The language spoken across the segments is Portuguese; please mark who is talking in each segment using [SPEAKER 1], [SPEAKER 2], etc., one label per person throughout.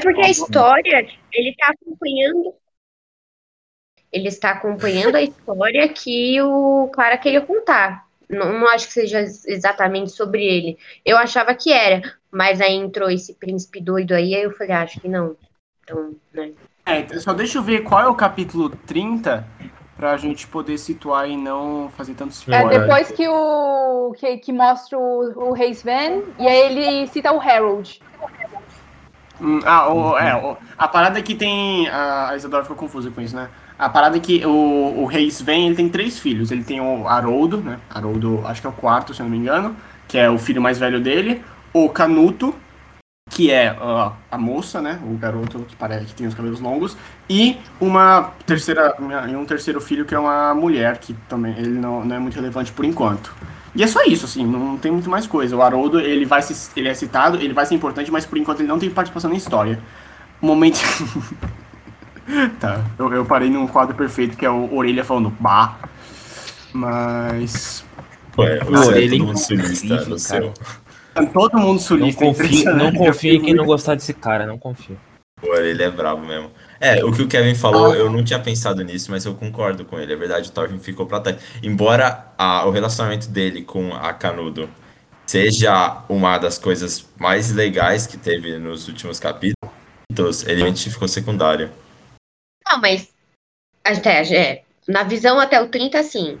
[SPEAKER 1] porque a história, ele tá acompanhando. Ele está acompanhando a história que o cara queria contar. Não, não acho que seja exatamente sobre ele. Eu achava que era, mas aí entrou esse príncipe doido aí, aí eu falei, ah, acho que não. Então, né?
[SPEAKER 2] É, então, só deixa eu ver qual é o capítulo 30 pra gente poder situar e não fazer tanto
[SPEAKER 3] é spoiler. É depois que o que, que mostra o, o Rei Sven e aí ele cita o Harold.
[SPEAKER 2] Hum, ah, o, é, o, a parada é que tem. A Isadora ficou confusa com isso, né? A parada é que o, o Rei Sven ele tem três filhos. Ele tem o Haroldo, né? Haroldo, acho que é o quarto, se eu não me engano, que é o filho mais velho dele. O Canuto, que é uh, a moça, né? O garoto que parece que tem os cabelos longos. E uma terceira, e um terceiro filho que é uma mulher, que também ele não, não é muito relevante por enquanto. E é só isso, assim, não tem muito mais coisa. O Haroldo, ele vai se, ele é citado, ele vai ser importante, mas por enquanto ele não tem participação na história. Momento. tá, eu, eu, parei num quadro perfeito que é o Orelha falando bah. Mas.
[SPEAKER 4] Ué, o Orelha é todo mundo sulista no seu.
[SPEAKER 2] Todo mundo sulista.
[SPEAKER 5] Não confie, não confie em quem não gostar desse cara, não confio.
[SPEAKER 4] O Orelha é brabo mesmo. É, o que o Kevin falou, eu não tinha pensado nisso, mas eu concordo com ele. É verdade, o Thorfinn ficou pra trás. Embora a, o relacionamento dele com a Canudo seja uma das coisas mais legais que teve nos últimos capítulos, ele ficou secundário.
[SPEAKER 1] Não, mas até, é, na visão até o 30, sim.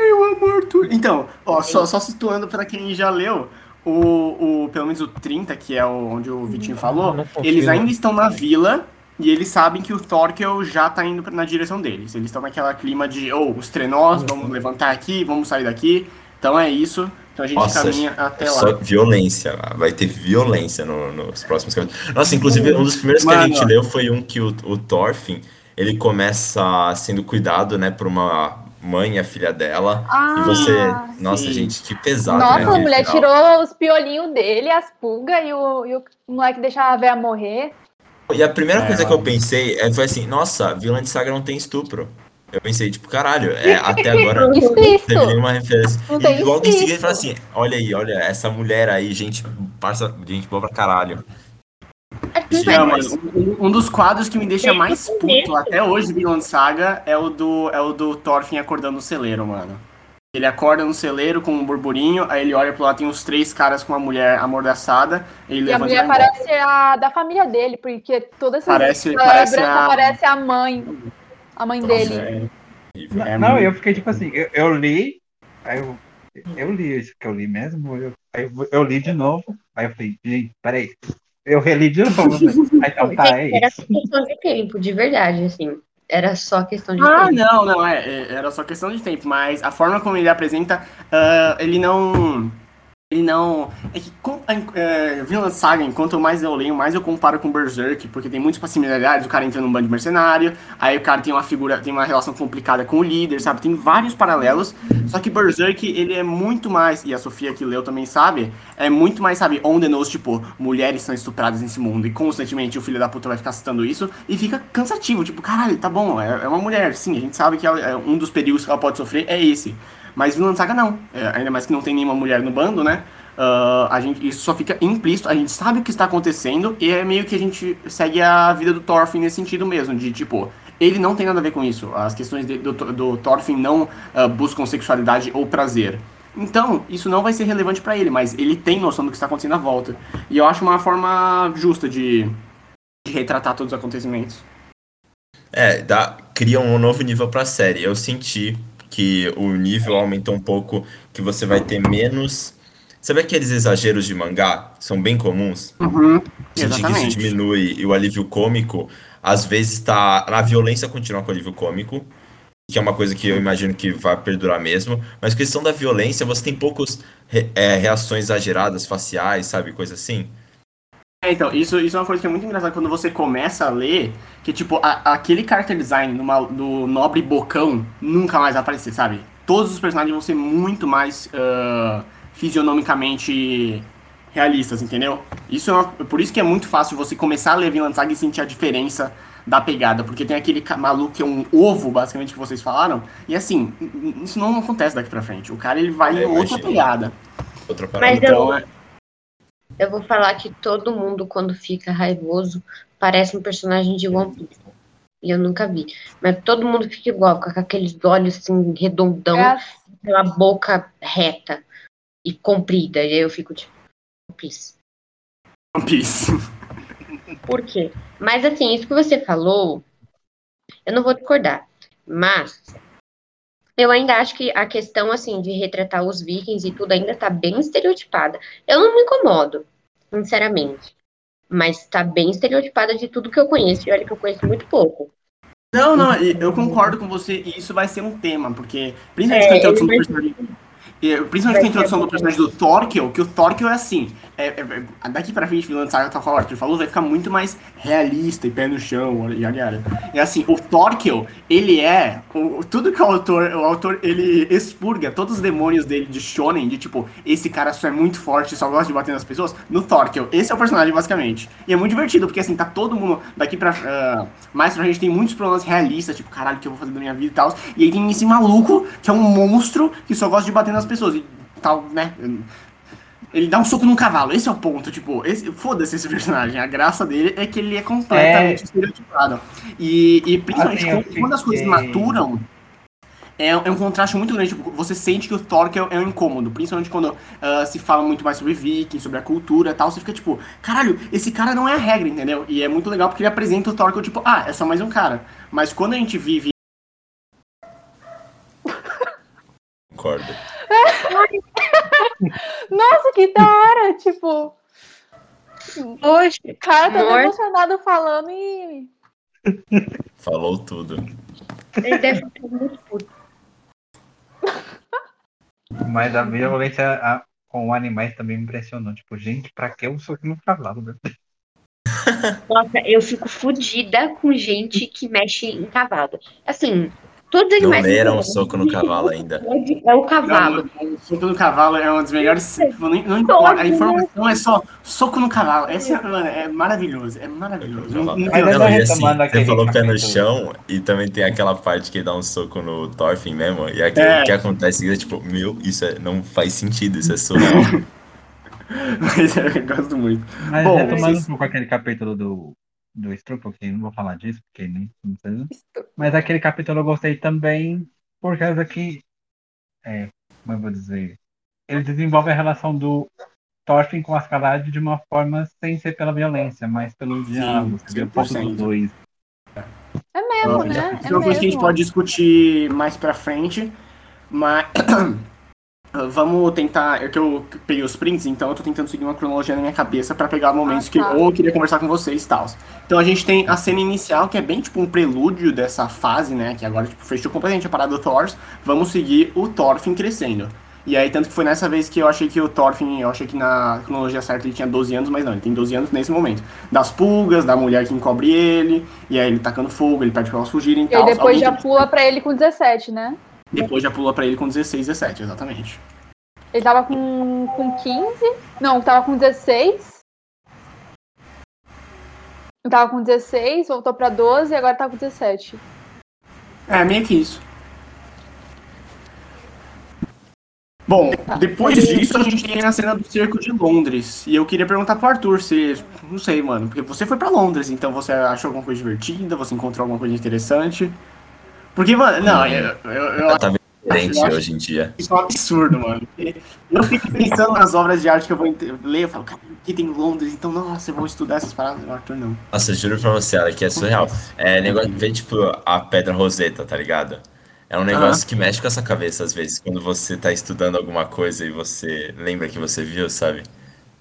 [SPEAKER 2] Eu amor tu. Então, ó, só, só situando para quem já leu, o, o, pelo menos o 30, que é o, onde o Vitinho falou, eles ainda estão na vila e eles sabem que o Thorkel já tá indo na direção deles. Eles estão naquela clima de, oh, os trenós, vamos levantar aqui, vamos sair daqui. Então é isso. Então a gente Nossa, caminha até lá. Só
[SPEAKER 4] violência, vai ter violência no, nos próximos capítulos. Nossa, inclusive, um dos primeiros Mano. que a gente leu foi um que o, o Thorfinn, ele começa sendo cuidado, né, por uma mãe, a filha dela. Ah, e você. Nossa, sim. gente, que pesado.
[SPEAKER 3] Nossa, né, a mulher final. tirou os piolinhos dele, as pulgas, e o, e o moleque deixava a véia morrer.
[SPEAKER 4] E a primeira é, coisa que eu pensei é, foi assim, nossa, Vilã de Saga não tem estupro. Eu pensei, tipo, caralho, é, até agora não teve nenhuma referência. E logo em seguida ele fala assim, olha aí, olha, essa mulher aí, gente, parça, gente boa pra caralho.
[SPEAKER 2] Não, mas um, um, dos quadros que me deixa mais puto até hoje de Vilã Saga é o do, é o do Thorfinn acordando no celeiro, mano. Ele acorda no celeiro com um burburinho, aí ele olha pro lado, tem uns três caras com uma mulher amordaçada. Ele
[SPEAKER 3] e a mulher parece a da família dele, porque toda essa
[SPEAKER 2] parece, parece
[SPEAKER 3] a... parece a mãe. A mãe Nossa, dele.
[SPEAKER 6] É... É não, muito... eu fiquei tipo assim, eu, eu, li, aí eu, eu li isso que eu li mesmo, eu, eu, eu li de novo, aí eu falei, gente, peraí, eu reli de novo. Né? Aí, então, tá, é
[SPEAKER 1] Era questão de tempo, de verdade, assim. Era só questão de
[SPEAKER 2] ah,
[SPEAKER 1] tempo. Ah,
[SPEAKER 2] não, não, é, é, Era só questão de tempo, mas a forma como ele apresenta, uh, ele não ele não. É que com, é, Vinland Saga, enquanto mais eu leio, mais eu comparo com Berserk, porque tem muitas similaridades. O cara entra num bando de mercenário, aí o cara tem uma figura, tem uma relação complicada com o líder, sabe? Tem vários paralelos. Só que Berserk, ele é muito mais, e a Sofia que leu também sabe, é muito mais, sabe, on the nose, tipo, mulheres são estupradas nesse mundo, e constantemente o filho da puta vai ficar citando isso, e fica cansativo, tipo, caralho, tá bom, é, é uma mulher, sim, a gente sabe que ela, é, um dos perigos que ela pode sofrer é esse. Mas Vinland Saga não. É, ainda mais que não tem nenhuma mulher no bando, né? Uh, a gente, isso só fica implícito, a gente sabe o que está acontecendo e é meio que a gente segue a vida do Thorfinn nesse sentido mesmo, de tipo, ele não tem nada a ver com isso. As questões de, do, do Thorfinn não uh, buscam sexualidade ou prazer. Então, isso não vai ser relevante para ele, mas ele tem noção do que está acontecendo à volta. E eu acho uma forma justa de, de retratar todos os acontecimentos.
[SPEAKER 4] É, dá, cria um novo nível para a série. Eu senti que o nível aumentou um pouco, que você vai ter menos. Sabe aqueles exageros de mangá? São bem comuns?
[SPEAKER 2] Uhum,
[SPEAKER 4] Sentir que isso diminui e o alívio cômico, às vezes está. Na violência continua com o alívio cômico, que é uma coisa que eu imagino que vai perdurar mesmo. Mas questão da violência, você tem poucas é, reações exageradas, faciais, sabe? Coisa assim.
[SPEAKER 2] É, então, isso, isso é uma coisa que é muito engraçada quando você começa a ler, que tipo, a, aquele character design numa, do nobre bocão nunca mais vai aparecer, sabe? Todos os personagens vão ser muito mais uh, fisionomicamente realistas, entendeu? Isso é uma, por isso que é muito fácil você começar a ler Vinland Saga e sentir a diferença da pegada, porque tem aquele maluco que é um ovo, basicamente, que vocês falaram, e assim, isso não acontece daqui pra frente. O cara, ele vai é, em outra pegada.
[SPEAKER 4] Outra parada.
[SPEAKER 1] Mas eu, então, é... Eu vou falar que todo mundo, quando fica raivoso, parece um personagem de One Piece. E eu nunca vi. Mas todo mundo fica igual, com aqueles olhos assim, redondão,
[SPEAKER 3] É,
[SPEAKER 1] aquela boca reta e comprida. E aí eu fico tipo, One Piece.
[SPEAKER 2] One Piece.
[SPEAKER 1] Por quê? Mas assim, isso que você falou, eu não vou discordar. Mas eu ainda acho que a questão assim de retratar os vikings e tudo ainda tá bem estereotipada. Eu não me incomodo, sinceramente. Mas tá bem estereotipada de tudo que eu conheço. E olha que eu conheço muito pouco.
[SPEAKER 2] Não, não, eu concordo com você, e isso vai ser um tema, porque principalmente
[SPEAKER 1] É, ele
[SPEAKER 2] personagem. E, Principalmente com a introdução do personagem do Thorkel, que o Thorkel é assim. é- é- é- daqui pra frente, Vilã de Saga, tal qual o Arthur falou, vai ficar muito mais realista e pé no chão, e yada. É assim, o Thorkel, ele é. o- tudo que o autor. O autor, ele expurga todos os demônios dele de Shonen, de tipo, esse cara só é muito forte, só gosta de bater nas pessoas, no Thorkel. Esse é o personagem, basicamente. E é muito divertido, porque assim, tá todo mundo. Daqui pra. ah, mais pra gente tem muitos problemas realistas, tipo, caralho, o que eu vou fazer da minha vida e tal. E aí tem esse maluco, que é um monstro, que só gosta de bater nas pessoas. E tal, né? Ele dá um soco num cavalo, esse é o ponto, tipo, esse- foda-se esse personagem. A graça dele é que ele é completamente
[SPEAKER 6] É.
[SPEAKER 2] estereotipado. E, e principalmente
[SPEAKER 6] Assim, eu
[SPEAKER 2] quando, quando as coisas maturam, é, é um contraste muito grande. Tipo, você sente que o Thorkel é um incômodo, principalmente quando ah, se fala muito mais sobre Viking, sobre a cultura e tal. Você fica tipo, caralho, esse cara não é a regra, entendeu? E é muito legal porque ele apresenta o Thorkel tipo, ah, é só mais um cara. Mas quando a gente vive
[SPEAKER 4] Concordo.
[SPEAKER 3] Nossa, que da hora! Tipo,
[SPEAKER 1] Poxa,
[SPEAKER 3] o cara tá
[SPEAKER 1] Amor.
[SPEAKER 3] emocionado falando e.
[SPEAKER 4] Falou tudo.
[SPEAKER 1] ele deve ficar muito puto.
[SPEAKER 6] Mas a violência a- com animais também me impressionou. Tipo, gente, pra que eu sou que no cavalo? Deus?
[SPEAKER 1] Nossa, eu fico fodida com gente que mexe em cavalo. Assim, todos os
[SPEAKER 4] Não
[SPEAKER 1] animais.
[SPEAKER 4] deram um
[SPEAKER 1] têm
[SPEAKER 4] soco no cavalo ainda.
[SPEAKER 1] É o cavalo.
[SPEAKER 2] Não, o soco no cavalo é uma das melhores. tipo, Não, não importa, a informação é só soco no cavalo. Essa é, mano, é maravilhoso, é maravilhoso. Não- não
[SPEAKER 4] Não, e assim, você falou pé no chão e também tem aquela parte que dá um soco no Thorfinn mesmo. E aquilo
[SPEAKER 2] É.
[SPEAKER 4] que acontece é tipo, meu, isso é- não faz sentido, isso é surreal.
[SPEAKER 2] Mas eu gosto muito.
[SPEAKER 6] Mas
[SPEAKER 2] Bom,
[SPEAKER 6] retomando
[SPEAKER 2] vocês-
[SPEAKER 6] um pouco aquele capítulo do, do Struple, que não vou falar disso, porque nem não precisa. Mas aquele capítulo eu gostei também por causa que. É, como eu vou dizer? Ele desenvolve a relação do Thorfinn com Ascalad de uma forma sem ser pela violência, mas pelo diálogo. Você vê um pouco
[SPEAKER 2] 100%.
[SPEAKER 6] dos dois.
[SPEAKER 3] É mesmo,
[SPEAKER 2] Isso
[SPEAKER 3] né?
[SPEAKER 2] é
[SPEAKER 3] É
[SPEAKER 2] uma coisa que a gente pode discutir mais pra frente, mas vamos tentar. É que eu peguei os prints, então eu tô tentando seguir uma cronologia na minha cabeça pra pegar momentos
[SPEAKER 3] Ah,
[SPEAKER 2] que
[SPEAKER 3] tá.
[SPEAKER 2] ou eu queria conversar com vocês e tal. Então a gente tem a cena inicial, que é bem tipo um prelúdio dessa fase, né? Que agora tipo, fechou completamente a parada do Thor. Vamos seguir o Thorfinn crescendo. E aí, tanto que foi nessa vez que eu achei que o Thorfinn, eu achei que na cronologia certa ele tinha 12 anos, mas não, ele tem 12 anos nesse momento. Das pulgas, da mulher que encobre ele, e aí ele tacando fogo, ele pede pra elas fugirem e
[SPEAKER 3] E aí
[SPEAKER 2] tal.
[SPEAKER 3] depois
[SPEAKER 2] Alguém
[SPEAKER 3] já pula pra ele com 17, né?
[SPEAKER 2] Depois já pula pra ele com 16, 17, exatamente.
[SPEAKER 3] Ele tava com, com 15. Não, tava com 16. Ele tava com 16, voltou pra 12 e agora tá com 17.
[SPEAKER 2] É, meio que isso. Bom,
[SPEAKER 3] Tá.
[SPEAKER 2] depois disso a gente tem a cena do cerco de Londres. E eu queria perguntar pro Arthur se. Não sei, mano. Porque você foi pra Londres, então você achou alguma coisa divertida? Você encontrou alguma coisa interessante? Porque, mano, não, eu, eu, eu
[SPEAKER 4] Tá bem diferente
[SPEAKER 2] Eu acho-
[SPEAKER 4] hoje em dia.
[SPEAKER 2] isso é um absurdo, mano. Eu fico pensando nas obras de arte que eu vou ler, eu falo, cara, aqui tem Londres, então, nossa, eu vou estudar essas paradas. O Arthur não.
[SPEAKER 4] Nossa, eu juro pra você, ela que é surreal. É negócio de ver, tipo, a pedra roseta, tá ligado? É um negócio que mexe com essa cabeça às vezes, quando você tá estudando alguma coisa e você lembra que você viu, sabe?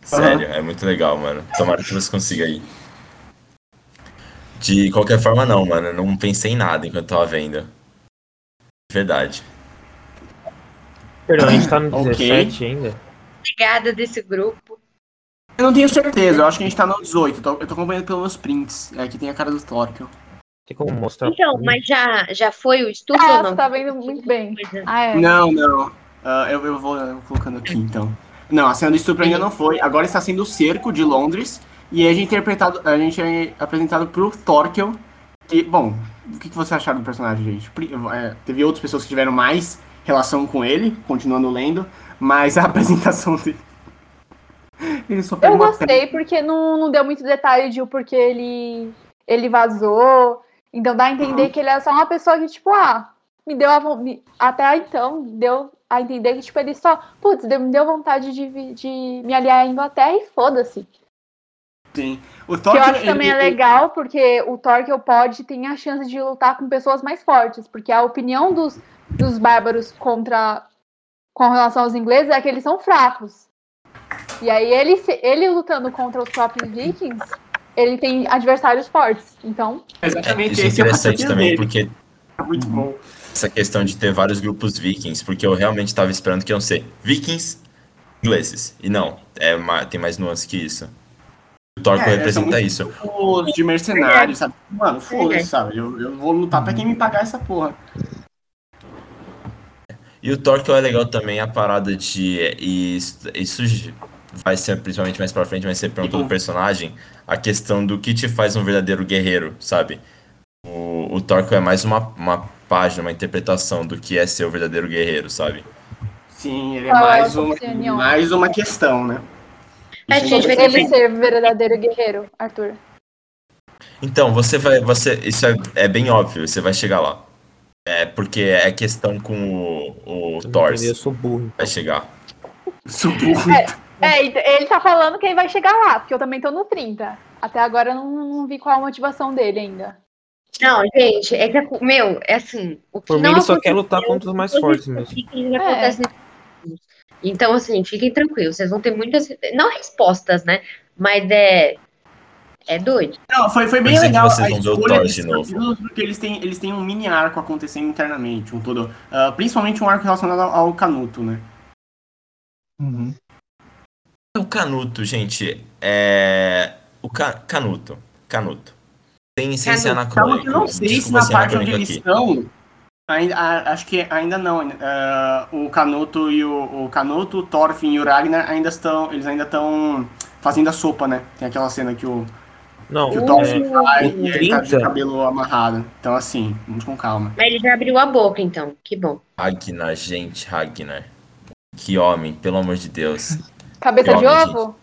[SPEAKER 4] Sério, é muito legal, mano. Tomara que você consiga aí. De qualquer forma, não, mano. Eu não pensei em nada enquanto tava vendo. Verdade.
[SPEAKER 5] Perdão, a gente tá no
[SPEAKER 2] Ok.
[SPEAKER 5] 17 ainda?
[SPEAKER 1] Obrigada desse grupo.
[SPEAKER 2] Eu não tenho certeza, eu acho que a gente tá no 18. Eu tô, eu tô acompanhando pelos prints. É, aqui tem a cara do Thorkel.
[SPEAKER 5] Tem como mostrar?
[SPEAKER 1] Então, mas já, já foi o estupro
[SPEAKER 3] Ah,
[SPEAKER 1] ou não?
[SPEAKER 3] você tá vendo muito bem. Ah, é.
[SPEAKER 2] Não, não. Ah, eu, eu vou colocando aqui, então. Não, a cena do estupro ainda não foi. Agora está sendo o cerco de Londres. E a gente, é interpretado, a gente é apresentado pro Thorkel. Que, bom, o que, que você acharam do personagem, gente? É, teve outras pessoas que tiveram mais relação com ele, continuando lendo. Mas a apresentação dele Ele só
[SPEAKER 3] Eu gostei porque não, não deu muito detalhe de o porquê ele, ele vazou. Então dá a entender que ele é só uma pessoa que, tipo, ah, me deu a Até então, deu a entender que, tipo, ele só, putz, me deu vontade de, de me aliar à Inglaterra e foda-se.
[SPEAKER 2] Sim. O
[SPEAKER 3] Que eu
[SPEAKER 2] Thor,
[SPEAKER 3] acho
[SPEAKER 2] ele-
[SPEAKER 3] também é legal, porque o Thor que eu pode tem a chance de lutar com pessoas mais fortes, porque a opinião dos, dos bárbaros contra com relação aos ingleses é que eles são fracos. E aí ele, ele lutando contra os próprios vikings, ele tem adversários fortes. Então,
[SPEAKER 4] É,
[SPEAKER 2] Exatamente,
[SPEAKER 4] isso é
[SPEAKER 2] esse é o
[SPEAKER 4] interessante
[SPEAKER 2] raciocínio
[SPEAKER 4] também,
[SPEAKER 2] dele.
[SPEAKER 4] porque
[SPEAKER 2] É muito bom.
[SPEAKER 4] essa questão de ter vários grupos vikings, porque eu realmente estava esperando que iam ser vikings ingleses. E não, é tem mais nuance que isso. O Torco
[SPEAKER 2] É,
[SPEAKER 4] representa isso.
[SPEAKER 2] De mercenários, sabe? Mano, foda-se, sabe? Eu, eu vou lutar pra quem me pagar essa porra.
[SPEAKER 4] E o Torque é legal também a parada de. E isso, isso vai ser, principalmente mais pra frente, vai ser pergunta do personagem. A questão do que te faz um verdadeiro guerreiro, sabe? O, o Torque é mais uma, uma página, uma interpretação do que é ser o verdadeiro guerreiro, sabe?
[SPEAKER 2] Sim, ele é
[SPEAKER 3] é
[SPEAKER 2] mais uma,
[SPEAKER 3] opinião?
[SPEAKER 2] mais uma questão, né?
[SPEAKER 1] A
[SPEAKER 2] é
[SPEAKER 1] gente vai
[SPEAKER 2] interessante.
[SPEAKER 3] ele ser verdadeiro guerreiro, Arthur.
[SPEAKER 4] Então, você vai. Você, isso é, é bem óbvio, você vai chegar lá. É porque é questão com o, o Thor.
[SPEAKER 5] Eu sou burro.
[SPEAKER 4] Vai chegar.
[SPEAKER 2] Suburro.
[SPEAKER 3] É, então, ele tá falando que ele vai chegar lá, porque eu também tô no 30. Até agora eu não, não vi qual a motivação dele ainda.
[SPEAKER 1] Não, gente, é que, meu, é assim. O que
[SPEAKER 5] Por mim, ele só quer lutar contra os mais fortes mesmo.
[SPEAKER 1] Vikings acontece nesse filme. Então, assim, fiquem tranquilos, vocês vão ter muitas. Não respostas, né? Mas é. É doido.
[SPEAKER 2] Não, foi, foi bem legal
[SPEAKER 4] vocês
[SPEAKER 2] a
[SPEAKER 4] vão ver o
[SPEAKER 2] escolha desses
[SPEAKER 4] de novo.
[SPEAKER 2] capítulos, porque eles têm, eles têm um mini arco acontecendo internamente, um todo. ah, principalmente um arco relacionado ao, Canuto, né?
[SPEAKER 6] Uhum.
[SPEAKER 4] O Canuto, gente, é. O ca... Canuto. Canuto.
[SPEAKER 2] Calma
[SPEAKER 4] anacrônico.
[SPEAKER 2] que eu não sei se na parte onde eles
[SPEAKER 4] aqui.
[SPEAKER 2] estão. Ainda, acho que ainda não. ah, o Canuto e o, o Canuto, o Thorfinn e o Ragnar ainda estão. Eles ainda estão fazendo a sopa, né? Tem aquela cena que o,
[SPEAKER 5] Não,
[SPEAKER 2] que o
[SPEAKER 5] é,
[SPEAKER 2] Thorfinn vai
[SPEAKER 5] o
[SPEAKER 2] e ele tá de
[SPEAKER 5] 30.
[SPEAKER 2] cabelo amarrado. Então, assim, vamos com calma.
[SPEAKER 1] Mas ele já abriu a boca, então. Que bom.
[SPEAKER 4] Ragnar, gente, Ragnar. Que homem, pelo amor de Deus.
[SPEAKER 3] Cabeça de
[SPEAKER 4] Homem,
[SPEAKER 3] ovo?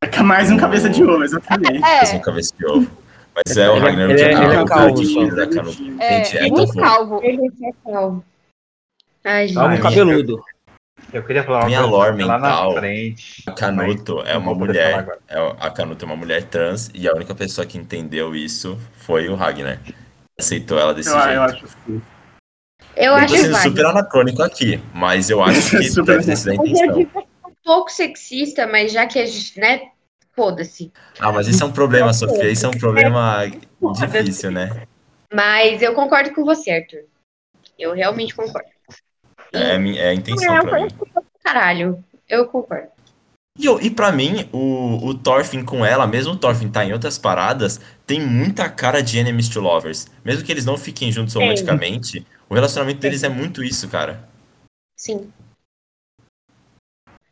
[SPEAKER 2] É mais um cabeça de ovo, exatamente.
[SPEAKER 4] Fez um
[SPEAKER 3] É,
[SPEAKER 4] cabeça de ovo. Mas é o
[SPEAKER 5] Ele-
[SPEAKER 4] Ragnar
[SPEAKER 5] ele é-
[SPEAKER 4] que
[SPEAKER 5] ele é
[SPEAKER 4] o
[SPEAKER 5] calvo, só.
[SPEAKER 4] tira da Canuto.
[SPEAKER 3] é,
[SPEAKER 4] é
[SPEAKER 3] muito calvo.
[SPEAKER 1] Ele é calvo. Ai, gente.
[SPEAKER 5] Calvo cabeludo.
[SPEAKER 6] Eu queria falar uma
[SPEAKER 4] Minha
[SPEAKER 6] coisa
[SPEAKER 4] lore
[SPEAKER 6] lá
[SPEAKER 4] mental.
[SPEAKER 6] na frente.
[SPEAKER 4] A Canuto é uma mulher. É, a Canuto é uma mulher trans e a única pessoa que entendeu isso foi o Ragnar. Aceitou ela desse
[SPEAKER 2] Eu,
[SPEAKER 4] jeito.
[SPEAKER 2] eu acho que
[SPEAKER 1] Eu
[SPEAKER 4] Eu tô
[SPEAKER 1] acho
[SPEAKER 4] sendo
[SPEAKER 1] válido.
[SPEAKER 4] super anacrônico aqui, mas eu acho que
[SPEAKER 2] Super
[SPEAKER 4] deve ter sido a intenção.
[SPEAKER 1] um pouco sexista, mas já que a gente, né? Foda-se.
[SPEAKER 4] Ah, mas isso é um problema, Sofia. Isso é um problema difícil, né?
[SPEAKER 1] Mas eu concordo com você, Arthur. Eu realmente concordo.
[SPEAKER 4] É, é a intenção pra mim.
[SPEAKER 1] Caralho, eu concordo.
[SPEAKER 4] E, eu- e pra mim, o, o Thorfinn com ela, mesmo o Thorfinn tá em outras paradas, tem muita cara de enemies to lovers. Mesmo que eles não fiquem juntos romanticamente, o relacionamento deles é muito isso, cara.
[SPEAKER 1] Sim.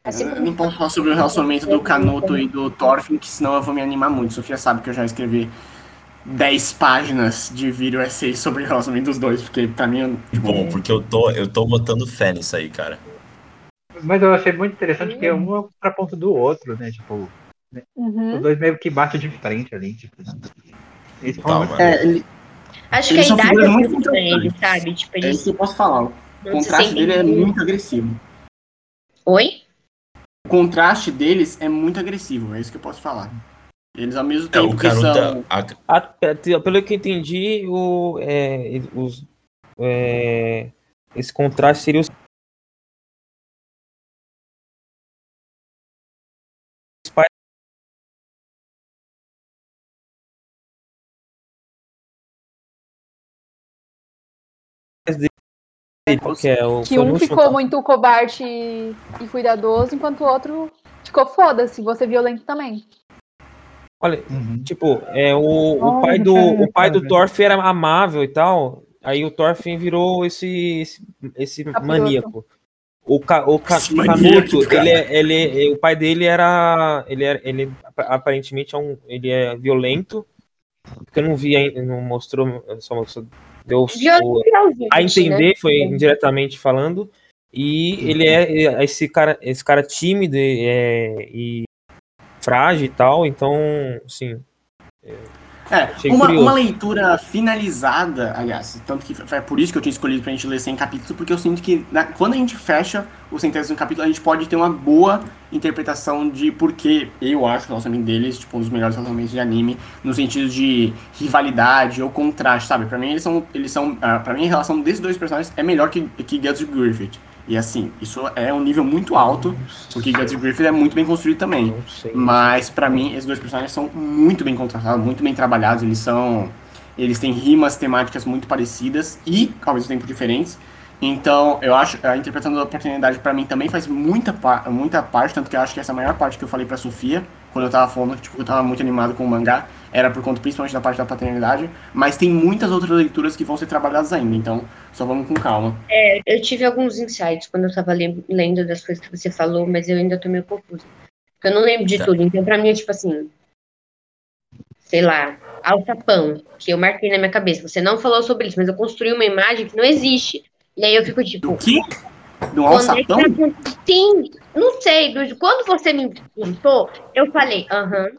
[SPEAKER 1] Assim como
[SPEAKER 2] não posso falar sobre o relacionamento do Canuto e do Thorfinn, que senão eu vou me animar muito. Sofia sabe que eu já escrevi 10 páginas de vídeo essay sobre o relacionamento dos dois, porque pra mim, eu- tipo,
[SPEAKER 4] Bom, porque eu tô, eu tô botando fé nisso aí, cara.
[SPEAKER 6] Mas eu achei muito interessante que um é o contraponto do outro, né? Tipo,
[SPEAKER 3] Uhum.
[SPEAKER 6] os dois meio que batem de frente ali, tipo. Eles
[SPEAKER 4] Tá,
[SPEAKER 6] falam
[SPEAKER 2] é, ele-
[SPEAKER 1] Acho que a
[SPEAKER 2] Eles são
[SPEAKER 1] idade é
[SPEAKER 2] muito
[SPEAKER 1] pra ele, sabe? Tipo,
[SPEAKER 2] é isso
[SPEAKER 1] eles
[SPEAKER 2] que eu posso falar. O
[SPEAKER 1] se
[SPEAKER 2] contraste dele é muito agressivo.
[SPEAKER 1] Oi?
[SPEAKER 2] O contraste deles é muito agressivo, é isso que eu posso falar. Eles ao mesmo
[SPEAKER 4] É,
[SPEAKER 2] tempo
[SPEAKER 4] o
[SPEAKER 2] que são.
[SPEAKER 5] A- a- pelo que eu entendi, o, é, os, é, esse contraste seria os que é o
[SPEAKER 3] Que um ficou
[SPEAKER 5] tal.
[SPEAKER 3] muito cobarde e e cuidadoso, enquanto o outro ficou foda-se, você violento também.
[SPEAKER 5] Olha,
[SPEAKER 6] Uhum.
[SPEAKER 5] tipo, é, o, o pai do, o pai do. Thorfinn era amável e tal, aí o Thorfinn virou esse, esse, esse maníaco. O, ca, o ca, Canuto, ele, é- ele, é- o pai dele era, ele era, ele aparentemente é um, ele é violento, porque eu não vi, ainda, não mostrou, só mostrou, deu o-
[SPEAKER 1] Violento,
[SPEAKER 5] a
[SPEAKER 1] né?
[SPEAKER 5] entender, foi indiretamente falando, e ele é é esse cara, esse cara tímido é, e frágil e tal, então, assim,
[SPEAKER 2] É, uma, uma leitura finalizada, aliás, tanto que foi por isso que eu tinha escolhido pra gente ler 100 capítulos, porque eu sinto que na- quando a gente fecha o centésimo capítulo, a gente pode ter uma boa interpretação de por que eu acho o relacionamento deles, tipo, um dos melhores relacionamentos de anime, no sentido de rivalidade ou contraste, sabe? Pra mim, eles são, eles são, ah, pra mim, a relação desses dois personagens é melhor que, que Guts e Griffith. E assim, isso é um nível muito alto, porque Guts Griffith é muito bem construído também. Mas pra mim, esses dois personagens são muito bem contratados, muito bem trabalhados. Eles são. Eles têm rimas temáticas muito parecidas e, ao mesmo tempo, diferentes. Então, eu acho a interpretação da oportunidade pra mim também faz muita, muita parte, tanto que eu acho que essa é a maior parte que eu falei pra Sofia, quando eu tava falando, tipo, que eu tava muito animado com o mangá, era por conta principalmente da parte da paternidade, mas tem muitas outras leituras que vão ser trabalhadas ainda, então só vamos com calma.
[SPEAKER 1] Eu tive alguns insights quando eu tava le- lendo das coisas que você falou, mas eu ainda tô meio confusa. Porque eu não lembro de
[SPEAKER 4] Tá.
[SPEAKER 1] tudo. Então, pra mim, é tipo assim. Sei lá, alçapão, que eu marquei na minha cabeça. Você não falou sobre isso, mas eu construí uma imagem que não existe. E aí eu fico tipo.
[SPEAKER 2] Do que? Do
[SPEAKER 1] Quando é que tá
[SPEAKER 2] alçapão?
[SPEAKER 1] Sim, não sei. do- Quando você me perguntou, eu falei, aham,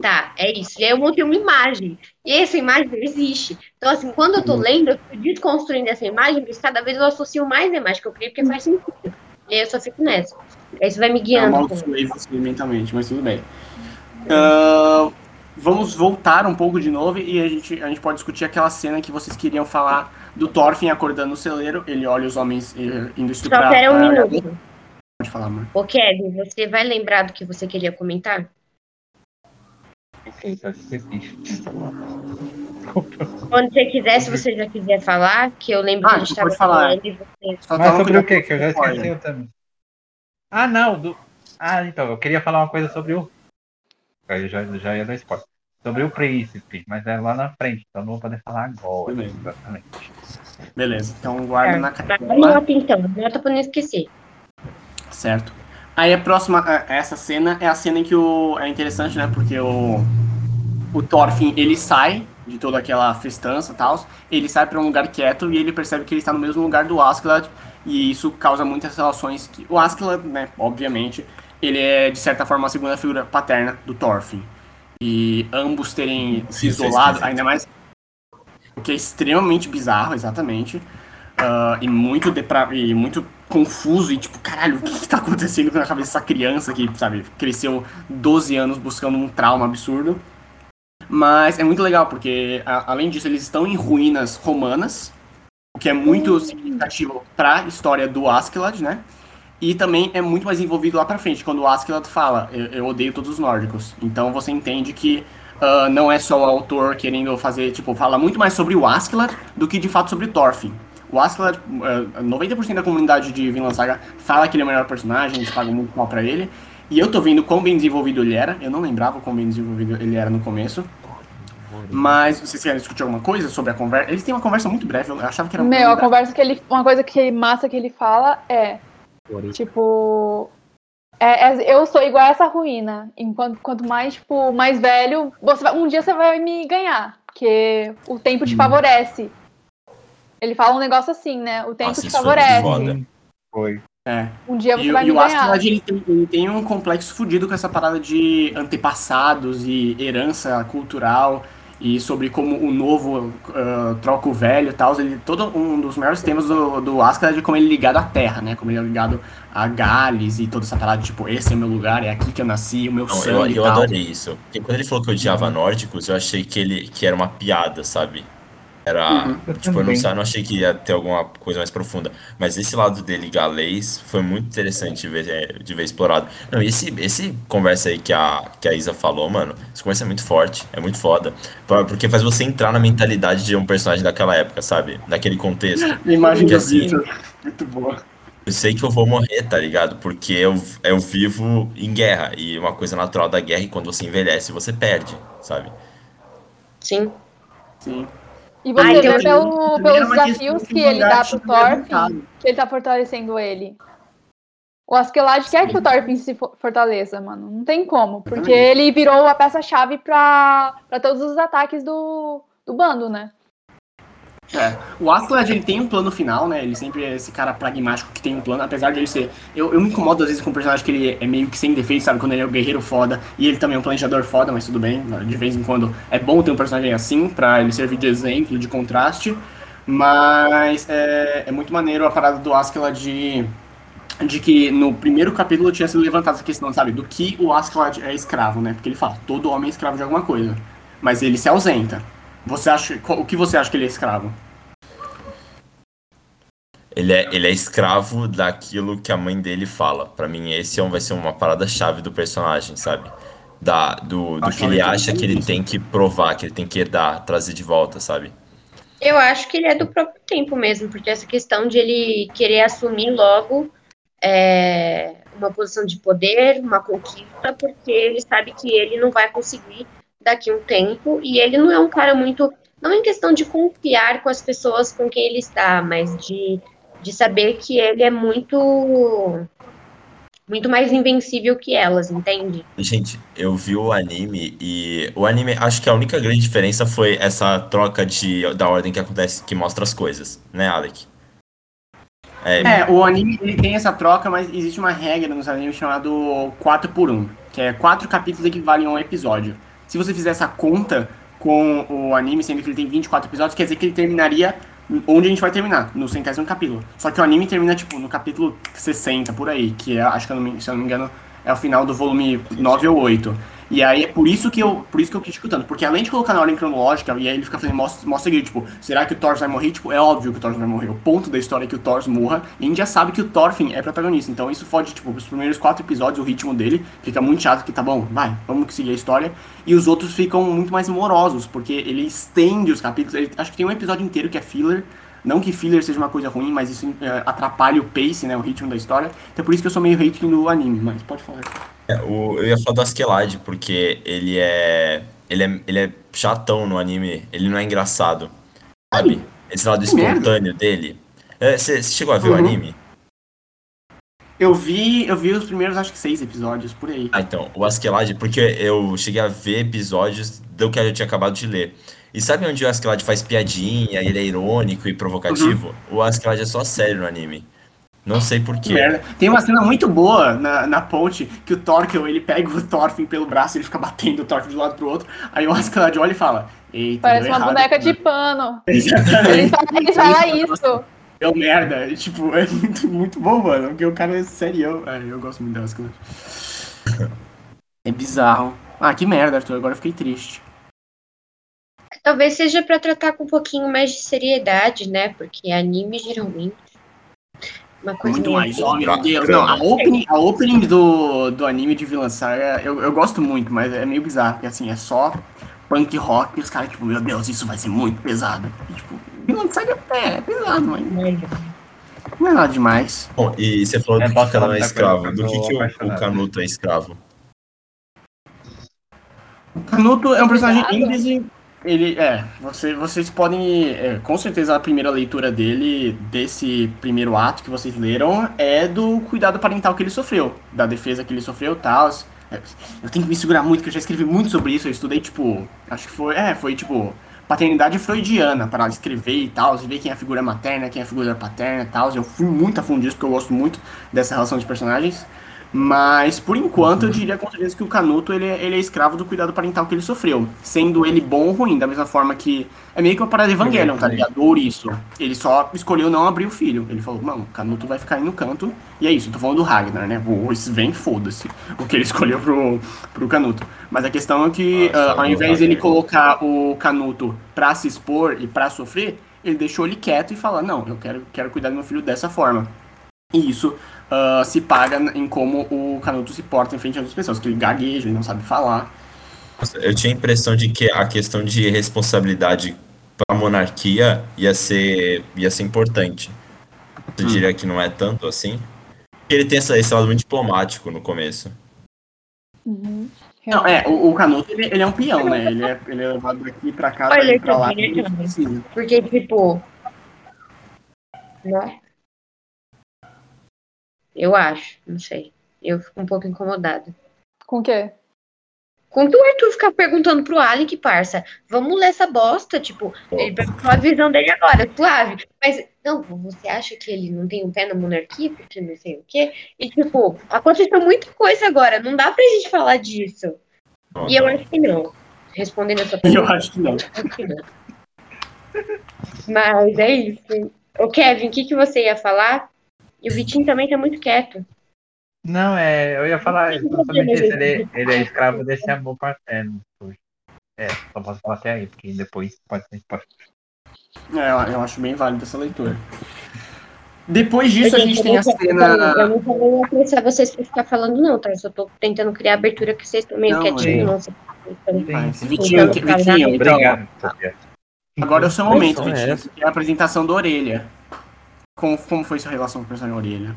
[SPEAKER 1] tá, é isso. E aí eu montei uma imagem. E essa imagem não existe. Então, assim, quando eu tô lendo, eu fico desconstruindo essa imagem, porque cada vez eu associo mais a imagem que eu criei, porque faz sentido. E aí eu só fico nessa. Aí isso vai me
[SPEAKER 2] Eu
[SPEAKER 1] guiando.
[SPEAKER 2] amaldiçoei você mentalmente, mas tudo bem. Ah, vamos voltar um pouco de novo e a gente, a gente pode discutir aquela cena que vocês queriam falar do Thorfinn acordando no celeiro. Ele olha os homens eh, indo
[SPEAKER 1] Só
[SPEAKER 2] estuprar.
[SPEAKER 1] pera um
[SPEAKER 2] a-
[SPEAKER 1] minuto.
[SPEAKER 2] Pode falar, amor.
[SPEAKER 1] Ô, Kevin, você vai lembrar do que você queria comentar? Quando você quiser, se você já quiser falar, que eu lembro
[SPEAKER 2] Ah,
[SPEAKER 1] que a gente
[SPEAKER 2] você
[SPEAKER 1] tava
[SPEAKER 2] pode falar.
[SPEAKER 1] falando e você.
[SPEAKER 2] Só
[SPEAKER 6] Mas sobre o que? Que eu já esqueci eu também. Ah, não. Do... Ah, então, eu queria falar uma coisa sobre o. Aí eu já, já ia dar spoiler. Sobre o príncipe, mas é lá na frente, então não vou poder falar agora.
[SPEAKER 2] Beleza.
[SPEAKER 6] Exatamente.
[SPEAKER 2] Beleza, então guarda na
[SPEAKER 1] Tá,
[SPEAKER 2] cartola.
[SPEAKER 1] Anota então, anota pra não esquecer.
[SPEAKER 2] Certo. Aí a próxima, essa cena é a cena em que o. É interessante, né? Porque o. O Thorfinn, ele sai de toda aquela festança e tal. Ele sai pra um lugar quieto e ele percebe que ele está no mesmo lugar do Askeladd. E isso causa muitas relações. Que, o Askeladd, né? Obviamente, ele é de certa forma a segunda figura paterna do Thorfinn. E ambos terem se
[SPEAKER 4] é
[SPEAKER 2] isolado, ainda mais. O que é extremamente bizarro, exatamente. Ah, e muito depra... e muito confuso e tipo, caralho, o que, que tá acontecendo na cabeça dessa criança que, sabe, cresceu 12 anos buscando um trauma absurdo. Mas é muito legal, porque a- além disso, eles estão em ruínas romanas, o que é muito significativo pra história do Askeladd, né? E também é muito mais envolvido lá pra frente, quando o Askeladd fala, eu, eu odeio todos os nórdicos. Então você entende que ah, não é só o autor querendo fazer, tipo, fala muito mais sobre o Askeladd do que de fato sobre Thorfinn. O Askeladd, ah, 90% da comunidade de Vinland Saga fala que ele é o melhor personagem, eles pagam muito mal pra ele. E eu tô vendo quão bem desenvolvido ele era, eu não lembrava quão bem desenvolvido ele era no começo. Mas vocês querem discutir alguma coisa sobre a conversa? Eles têm uma conversa muito breve, eu achava que era
[SPEAKER 3] Meu, a conversa que ele. Uma coisa que massa que ele fala é, tipo. é- é- eu sou igual a essa ruína. Enquanto quanto mais, tipo, mais velho, você vai- um dia você vai me ganhar. Porque o tempo te favorece. Ele fala um negócio assim, né? O tempo
[SPEAKER 4] Nossa,
[SPEAKER 3] te favorece.
[SPEAKER 4] foda.
[SPEAKER 6] Foi.
[SPEAKER 2] É.
[SPEAKER 3] Um dia você
[SPEAKER 2] E, o-
[SPEAKER 3] vai
[SPEAKER 2] e
[SPEAKER 3] me
[SPEAKER 2] o
[SPEAKER 3] ganhar.
[SPEAKER 2] Askeladd, ele tem, ele tem um complexo fudido com essa parada de antepassados e herança cultural e sobre como o novo ah, troca o velho e tal. Ele, todo um dos maiores temas do, do é como ele é ligado à terra, né? Como ele é ligado a Gales e toda essa parada, tipo, esse é o meu lugar, é aqui que eu nasci, o meu
[SPEAKER 4] Não, eu,
[SPEAKER 2] sangue
[SPEAKER 4] eu
[SPEAKER 2] tal.
[SPEAKER 4] adorei isso. Porque quando ele falou que odiava nórdicos, eu achei que ele que era uma piada, sabe? Era.
[SPEAKER 2] Uhum.
[SPEAKER 6] Eu
[SPEAKER 4] Tipo, eu não, sa- não achei que ia ter alguma coisa mais profunda. Mas esse lado dele galês foi muito interessante de ver, é, de ver explorado. Não, e esse, esse conversa aí que a, que a Isa falou, mano, essa conversa é muito forte, é muito foda. Por- Porque faz você entrar na mentalidade de um personagem daquela época, sabe? Naquele contexto.
[SPEAKER 2] A imagem do
[SPEAKER 4] assim-
[SPEAKER 2] muito boa.
[SPEAKER 4] Eu sei que eu vou morrer, tá ligado? Porque eu, eu vivo em guerra. E uma coisa natural da guerra é que quando você envelhece, você perde, sabe?
[SPEAKER 1] Sim.
[SPEAKER 2] Sim.
[SPEAKER 3] E você
[SPEAKER 1] Ai,
[SPEAKER 3] vê
[SPEAKER 1] então,
[SPEAKER 3] pelo, pelos desafios que ele dá pro Thorfinn, que ele tá fortalecendo ele. O Askeladd quer que o Thorfinn se fo- fortaleça, mano. Não tem como. Porque
[SPEAKER 2] Exatamente.
[SPEAKER 3] ele virou a peça-chave pra, pra todos os ataques do, do bando, né?
[SPEAKER 2] É, o Askeladd, ele tem um plano final, né? Ele sempre é esse cara pragmático que tem um plano, apesar de ele ser... Eu, eu me incomodo às vezes com um personagem que ele é meio que sem defeito, sabe? Quando ele é o guerreiro foda, e ele também é um planejador foda, mas tudo bem. De vez em quando é bom ter um personagem assim, pra ele servir de exemplo, de contraste. Mas é, é muito maneiro a parada do Askeladd de, de que no primeiro capítulo tinha sido levantada essa questão, sabe? Do que o Askeladd é escravo, né? Porque ele fala, todo homem é escravo de alguma coisa. Mas ele se ausenta. Você acha, o que você acha que ele é escravo?
[SPEAKER 4] Ele é, ele é escravo daquilo que a mãe dele fala. Pra mim, esse é um- vai ser uma parada-chave do personagem, sabe? Da, do, do que ele acha que ele tem que provar, que ele tem que herdar, trazer de volta, sabe?
[SPEAKER 1] Eu acho que ele é do próprio tempo mesmo, porque essa questão de ele querer assumir logo é, uma posição de poder, uma conquista, porque ele sabe que ele não vai conseguir daqui a um tempo, e ele não é um cara muito, não em questão de confiar com as pessoas com quem ele está, mas de, de saber que ele é muito muito mais invencível que elas, entende?
[SPEAKER 4] Gente, eu vi o anime e o anime, acho que a única grande diferença foi essa troca de, da ordem que acontece, que mostra as coisas, né, Alec? É,
[SPEAKER 2] É, o anime ele tem essa troca, mas existe uma regra nos animes chamado 4 por 1, que é quatro capítulos equivalem a um episódio. Se você fizer essa conta com o anime, sendo que ele tem 24 episódios, quer dizer que ele terminaria onde a gente vai terminar, no centésimo capítulo. Só que o anime termina, tipo, no capítulo 60, por aí, que é, acho que, se eu não me engano, é o final do volume 9 ou 8. E aí é por isso que eu, por isso que eu critico tanto, porque além de colocar na ordem cronológica, e aí ele fica fazendo mostra, mostra aqui, tipo, será que o Thor vai morrer? Tipo, é óbvio que o Thor vai morrer. O ponto da história é que o Thor morra, e a gente já sabe que o Thorfinn é protagonista. Então isso fode, tipo, os primeiros quatro episódios, o ritmo dele fica muito chato, que tá bom, vai, vamos seguir a história. E os outros ficam muito mais morosos, porque ele estende os capítulos. Ele- acho que tem um episódio inteiro que é filler. Não que filler seja uma coisa ruim, mas isso é, atrapalha o pace, né, o ritmo da história. Então por isso que eu sou meio hating do anime, mas pode falar.
[SPEAKER 4] É, o- eu ia falar do Askeladd, porque ele é, ele é. Ele é chatão no anime, ele não é engraçado. Sabe? Esse lado
[SPEAKER 2] que merda.
[SPEAKER 4] espontâneo dele. É, Você chegou a ver o
[SPEAKER 2] Uhum.
[SPEAKER 4] anime?
[SPEAKER 2] Eu vi, eu vi os primeiros, acho que seis episódios, por aí.
[SPEAKER 4] Ah, então, o Askeladd, porque eu cheguei a ver episódios do que eu tinha acabado de ler. E sabe onde o Askeladd faz piadinha, ele é irônico e provocativo?
[SPEAKER 2] Uhum.
[SPEAKER 4] O Askeladd é só sério no anime. Não sei
[SPEAKER 2] Que
[SPEAKER 4] porquê.
[SPEAKER 2] merda. Tem uma cena muito boa na, na ponte que o Torkel, ele pega o Thorfinn pelo braço e ele fica batendo o Thorfinn de um lado pro outro. Aí o Askeladd olha e fala: Eita,
[SPEAKER 3] Parece uma
[SPEAKER 2] errado
[SPEAKER 3] boneca
[SPEAKER 2] aqui."
[SPEAKER 3] de pano.
[SPEAKER 2] Exatamente.
[SPEAKER 3] Ele fala, ele fala isso.
[SPEAKER 2] Deu merda. E, tipo, é muito, muito bom, mano. Porque o cara é serião. É, eu gosto muito do Askeladd. É bizarro. Ah, que merda, Arthur. Agora eu fiquei triste.
[SPEAKER 1] Talvez seja pra tratar com um pouquinho mais de seriedade, né? Porque anime geralmente uma coisa
[SPEAKER 2] Muito mais. Oh, meu Deus. Não, a opening, a opening do, do anime de Villain Saga, eu, eu gosto muito, mas é meio bizarro. Porque assim, é só punk rock e os caras, tipo, meu Deus, isso vai ser muito pesado. E, tipo, Villain Saga é, é pesado, mas não é nada demais.
[SPEAKER 4] Bom, e você falou
[SPEAKER 6] É,
[SPEAKER 4] do que cada um é escravo. Do que, que o, o. Canuto é escravo?
[SPEAKER 2] O Canuto é um personagem desen- Ele é, você, vocês podem, é, com certeza a primeira leitura dele, desse primeiro ato que vocês leram, é do cuidado parental que ele sofreu, da defesa que ele sofreu e tal. É, Eu tenho que me segurar muito, que eu já escrevi muito sobre isso, eu estudei, tipo, acho que foi, é, foi tipo, paternidade freudiana, para escrever e tal, ver quem é a figura materna, quem é a figura paterna e tal. Eu fui muito a fundo disso, porque eu gosto muito dessa relação de personagens. Mas, por enquanto, eu diria com certeza que o Canuto ele, é- ele é escravo do cuidado parental que ele sofreu. Sendo ele bom ou ruim, da mesma forma que. É meio que uma parada de Evangelion, tá ligado? Isso. Ele só escolheu não abrir o filho. Ele falou, não, o Canuto vai ficar aí no canto. E é isso, tô falando do Ragnar, né? O vem, foda-se. O que ele escolheu pro, pro Canuto. Mas a questão é que,
[SPEAKER 4] Nossa,
[SPEAKER 2] ah, ao
[SPEAKER 4] o
[SPEAKER 2] invés dele
[SPEAKER 4] Ragnar.
[SPEAKER 2] colocar o Canuto pra se expor e pra sofrer, ele deixou ele quieto e falou, não, eu quero, quero cuidar do meu filho dessa forma. E isso ah, se paga em como o Canuto se porta em frente às outras pessoas, que ele gagueja, ele não sabe falar.
[SPEAKER 4] Eu tinha a impressão de que a questão de responsabilidade para a monarquia ia ser, ia ser importante. Você
[SPEAKER 2] Hum.
[SPEAKER 4] diria que não é tanto assim? Ele tem essa, esse lado muito diplomático no começo.
[SPEAKER 3] Uhum.
[SPEAKER 2] Não, é, o, o Canuto, ele, ele é um peão, né? Ele é, ele é levado daqui pra cá,
[SPEAKER 1] Olha
[SPEAKER 2] daqui pra
[SPEAKER 1] que
[SPEAKER 2] lá.
[SPEAKER 1] Porque, tipo. Né? Eu acho, não sei. Eu fico um pouco incomodada
[SPEAKER 3] Com o quê?
[SPEAKER 1] Quando o Arthur ficar perguntando pro Alec, parça, vamos ler essa bosta, tipo, ele perguntou a visão dele agora, suave. Mas, não, você acha que ele não tem um pé na monarquia, porque não sei o quê? E, tipo, aconteceu muita coisa agora, não dá pra gente falar disso. E eu acho que não. Respondendo a sua
[SPEAKER 2] Eu
[SPEAKER 1] pergunta,
[SPEAKER 2] acho que não.
[SPEAKER 1] acho que não. Mas é isso. Ô, Kevin, o que, que você ia falar? E o Vitinho também tá muito quieto.
[SPEAKER 6] Não, é, eu ia falar exatamente isso. Ele, ele é escravo desse amor paterno. É, só posso falar até aí, porque depois pode ser. Pode...
[SPEAKER 2] É, eu, eu acho bem válido essa leitura. Depois disso, a
[SPEAKER 1] Gente,
[SPEAKER 2] tem a cena.
[SPEAKER 1] Eu não vou apressar vocês pra ficar falando, não, tá? Eu só tô tentando criar abertura que vocês estão meio
[SPEAKER 2] Não,
[SPEAKER 1] quietinhos.
[SPEAKER 6] é.
[SPEAKER 1] Não,
[SPEAKER 2] Vitinho. Vitinho, então,
[SPEAKER 6] Obrigado.
[SPEAKER 2] Agora é o seu momento,
[SPEAKER 5] Então é
[SPEAKER 2] Vitinho. é a apresentação da orelha. Como, como foi sua relação com o personagem orelha?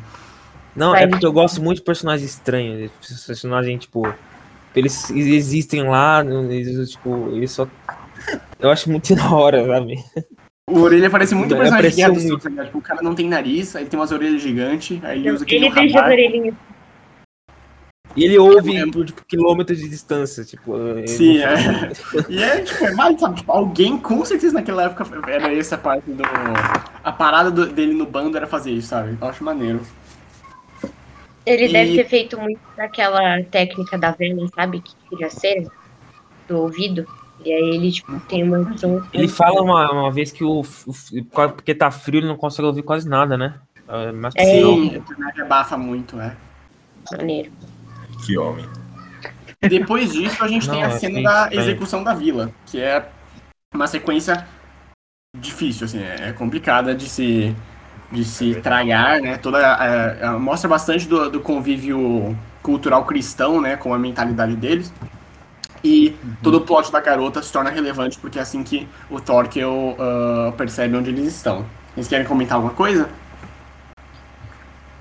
[SPEAKER 5] Não,
[SPEAKER 1] Vai,
[SPEAKER 5] é porque eu gosto muito de personagens estranhos. Personagens, tipo. Eles existem lá, eles, tipo, eles só. Eu acho muito da hora, sabe?
[SPEAKER 2] O orelha parece muito
[SPEAKER 5] Não,
[SPEAKER 2] personagem de Guerra
[SPEAKER 5] muito.
[SPEAKER 2] Tá? Tipo, o cara não tem nariz, aí tem umas orelhas gigantes, aí ele usa aquele
[SPEAKER 1] Ele deixa as orelhinhas.
[SPEAKER 5] E ele ouve por tipo, quilômetros de distância, tipo. ele-
[SPEAKER 2] Sim, é. E é, tipo, é válido, sabe? Tipo, alguém, com certeza, naquela época, era essa parte do... A parada do- dele no bando era fazer isso, sabe? Eu acho maneiro.
[SPEAKER 1] Ele
[SPEAKER 2] E-
[SPEAKER 1] deve ter feito muito daquela técnica da vela, sabe? Que tira a cera do ouvido. E aí ele, tipo, tem uma.
[SPEAKER 5] Ele fala uma, uma vez que o, o- porque tá frio ele não consegue ouvir quase nada, né? É, Mas
[SPEAKER 1] É.
[SPEAKER 2] Sim, a internet abafa muito, é.
[SPEAKER 1] maneiro.
[SPEAKER 4] Que homem.
[SPEAKER 2] Depois disso, a gente tem
[SPEAKER 5] Não,
[SPEAKER 2] a
[SPEAKER 5] é
[SPEAKER 2] cena da execução da vila, que é uma sequência difícil, assim, é complicada de se, de se tragar, né? Toda, é, é, mostra bastante do, do convívio cultural cristão, né? Com a mentalidade deles. E todo o plot da garota se torna relevante, porque é assim que o Torkel ah, percebe onde eles estão. Vocês querem comentar alguma coisa?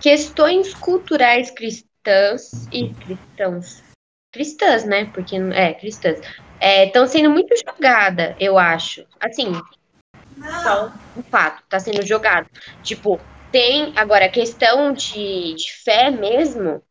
[SPEAKER 1] Questões culturais cristãs e cristãos. Cristãs, né? Porque é cristãs. Estão sendo muito jogada, eu acho. Assim, só um fato, tá sendo jogado. Tipo, tem agora a questão de, de fé mesmo.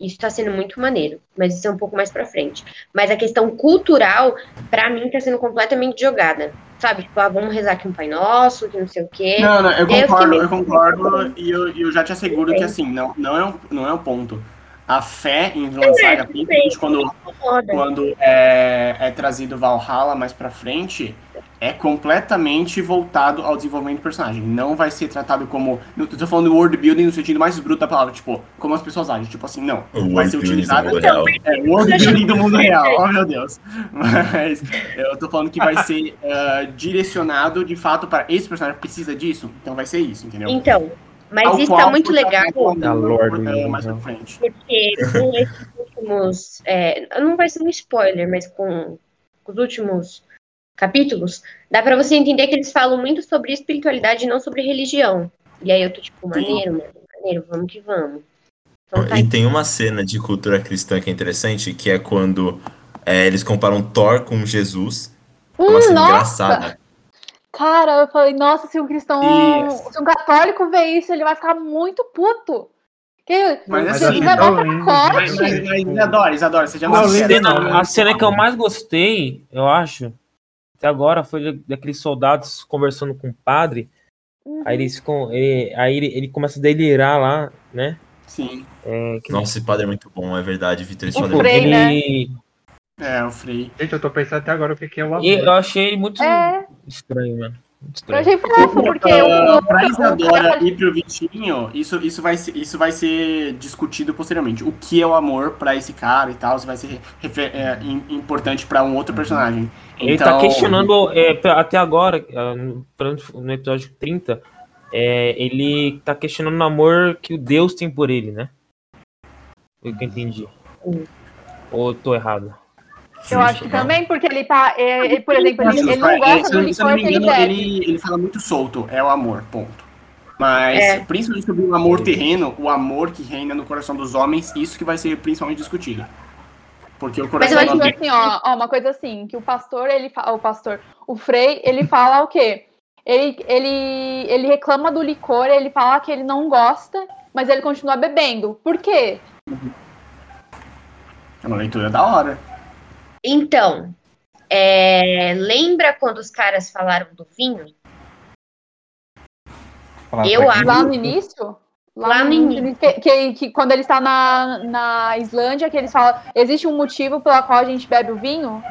[SPEAKER 1] Isso tá sendo muito maneiro, mas isso é um pouco mais pra frente. Mas a questão cultural, pra mim, tá sendo completamente jogada. Sabe? Tipo, ah, vamos rezar aqui um Pai Nosso, que não sei o quê.
[SPEAKER 2] Não, não, eu
[SPEAKER 1] Eu fiquei
[SPEAKER 2] concordo,
[SPEAKER 1] meio-
[SPEAKER 2] eu concordo e eu, eu já te asseguro
[SPEAKER 1] Sim.
[SPEAKER 2] que assim, não, não, é, um, não é um ponto. A fé em Vinland Saga, principalmente quando, quando é, é trazido Valhalla mais pra frente, é completamente voltado ao desenvolvimento do personagem. Não vai ser tratado como. Eu tô falando do world building no sentido mais bruto da palavra, tipo, como as pessoas agem. Tipo assim, não.
[SPEAKER 4] O
[SPEAKER 2] vai ser utilizado.
[SPEAKER 4] mundo real.
[SPEAKER 2] É, o world building do mundo real, oh meu Deus. Mas eu tô falando que vai ser ah, direcionado de fato para esse personagem precisa disso, então vai ser isso, entendeu?
[SPEAKER 1] Então, mas
[SPEAKER 2] Ao
[SPEAKER 1] isso
[SPEAKER 2] qual
[SPEAKER 1] tá muito legal,
[SPEAKER 2] tratado
[SPEAKER 5] A lore do
[SPEAKER 2] mais pra
[SPEAKER 5] mundo.
[SPEAKER 2] frente.
[SPEAKER 1] porque com esses últimos. é, não vai ser um spoiler, mas com os últimos capítulos, dá pra você entender que eles falam muito sobre espiritualidade e não sobre religião. E aí eu tô tipo, maneiro, mano, maneiro, vamos que vamos. Então tá
[SPEAKER 4] E tem uma cena de cultura cristã que é interessante, que é quando é, eles comparam Thor com Jesus. É uma
[SPEAKER 3] Hum,
[SPEAKER 4] cena
[SPEAKER 3] nossa!
[SPEAKER 4] engraçada.
[SPEAKER 3] Cara, eu falei, nossa, se um cristão.
[SPEAKER 2] Isso.
[SPEAKER 3] Se um católico ver isso, ele vai ficar muito puto. Que,
[SPEAKER 2] Mas
[SPEAKER 6] Mas
[SPEAKER 2] assim,
[SPEAKER 3] vai
[SPEAKER 6] não,
[SPEAKER 3] corte.
[SPEAKER 2] Mas, mas, mas Isadora, Isadora, você já
[SPEAKER 6] Não,
[SPEAKER 5] cena, a cena que eu mais gostei, eu acho, até agora, foi da- daqueles soldados conversando com o padre.
[SPEAKER 3] Uhum.
[SPEAKER 5] Aí eles ficam. Ele, aí ele, ele começa a delirar lá, né?
[SPEAKER 2] Sim,
[SPEAKER 5] É, que,
[SPEAKER 4] Nossa, esse padre é muito bom, é verdade, Vitor. Esse
[SPEAKER 3] O
[SPEAKER 4] padre é
[SPEAKER 3] Frei,
[SPEAKER 4] muito bom.
[SPEAKER 3] né?
[SPEAKER 2] é, o Frei.
[SPEAKER 6] Gente, eu tô pensando até agora o que que é o amor.
[SPEAKER 5] e Eu achei ele muito
[SPEAKER 3] É.
[SPEAKER 5] estranho, mano. Muito
[SPEAKER 3] Eu
[SPEAKER 5] estranho.
[SPEAKER 3] achei fofo, porque o.
[SPEAKER 2] pra Isadora
[SPEAKER 3] o-
[SPEAKER 2] e pro Vitinho, isso, isso, vai ser, isso vai ser discutido posteriormente. O que é o amor pra esse cara e tal, isso vai ser é, im- importante pra um outro personagem.
[SPEAKER 5] Ele
[SPEAKER 2] Então,
[SPEAKER 5] tá questionando, é, até agora, ah, no, episódio 30, é, ele tá questionando o amor que o Deus tem por ele, né? Foi o que eu entendi. Ou eu tô errado?
[SPEAKER 3] Eu acho que também, porque ele tá. é, ele, por exemplo, ele, ele não
[SPEAKER 2] É,
[SPEAKER 3] gosta
[SPEAKER 2] se
[SPEAKER 3] do
[SPEAKER 2] eu- se eu não
[SPEAKER 3] licor
[SPEAKER 2] me
[SPEAKER 3] que ele
[SPEAKER 2] engano,
[SPEAKER 3] bebe.
[SPEAKER 2] ele, ele fala muito solto, é o amor, ponto. Mas,
[SPEAKER 1] É.
[SPEAKER 2] principalmente sobre o amor terreno, o amor que reina no coração dos homens, isso que vai ser principalmente discutido. Porque o
[SPEAKER 1] Mas
[SPEAKER 2] coração
[SPEAKER 1] eu
[SPEAKER 3] Mas
[SPEAKER 1] acho
[SPEAKER 2] dos
[SPEAKER 3] tipo assim, ó, ó, uma coisa assim, que o pastor, ele fala, o pastor, o Frei, ele fala o quê? Ele, ele, ele reclama do licor, ele fala que ele não gosta, mas ele continua bebendo. Por quê?
[SPEAKER 2] É uma leitura da hora.
[SPEAKER 1] Então, é, lembra quando os caras falaram do vinho? Eu acho-?
[SPEAKER 3] Lá no início?
[SPEAKER 1] Lá no início.
[SPEAKER 3] Que, que- que quando ele está na, na Islândia, que eles falam, existe um motivo pelo qual a gente bebe o vinho?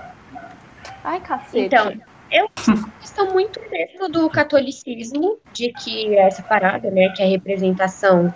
[SPEAKER 3] Ai, cacete.
[SPEAKER 1] Então, eu estou muito dentro do catolicismo, de que essa parada, né, que é a representação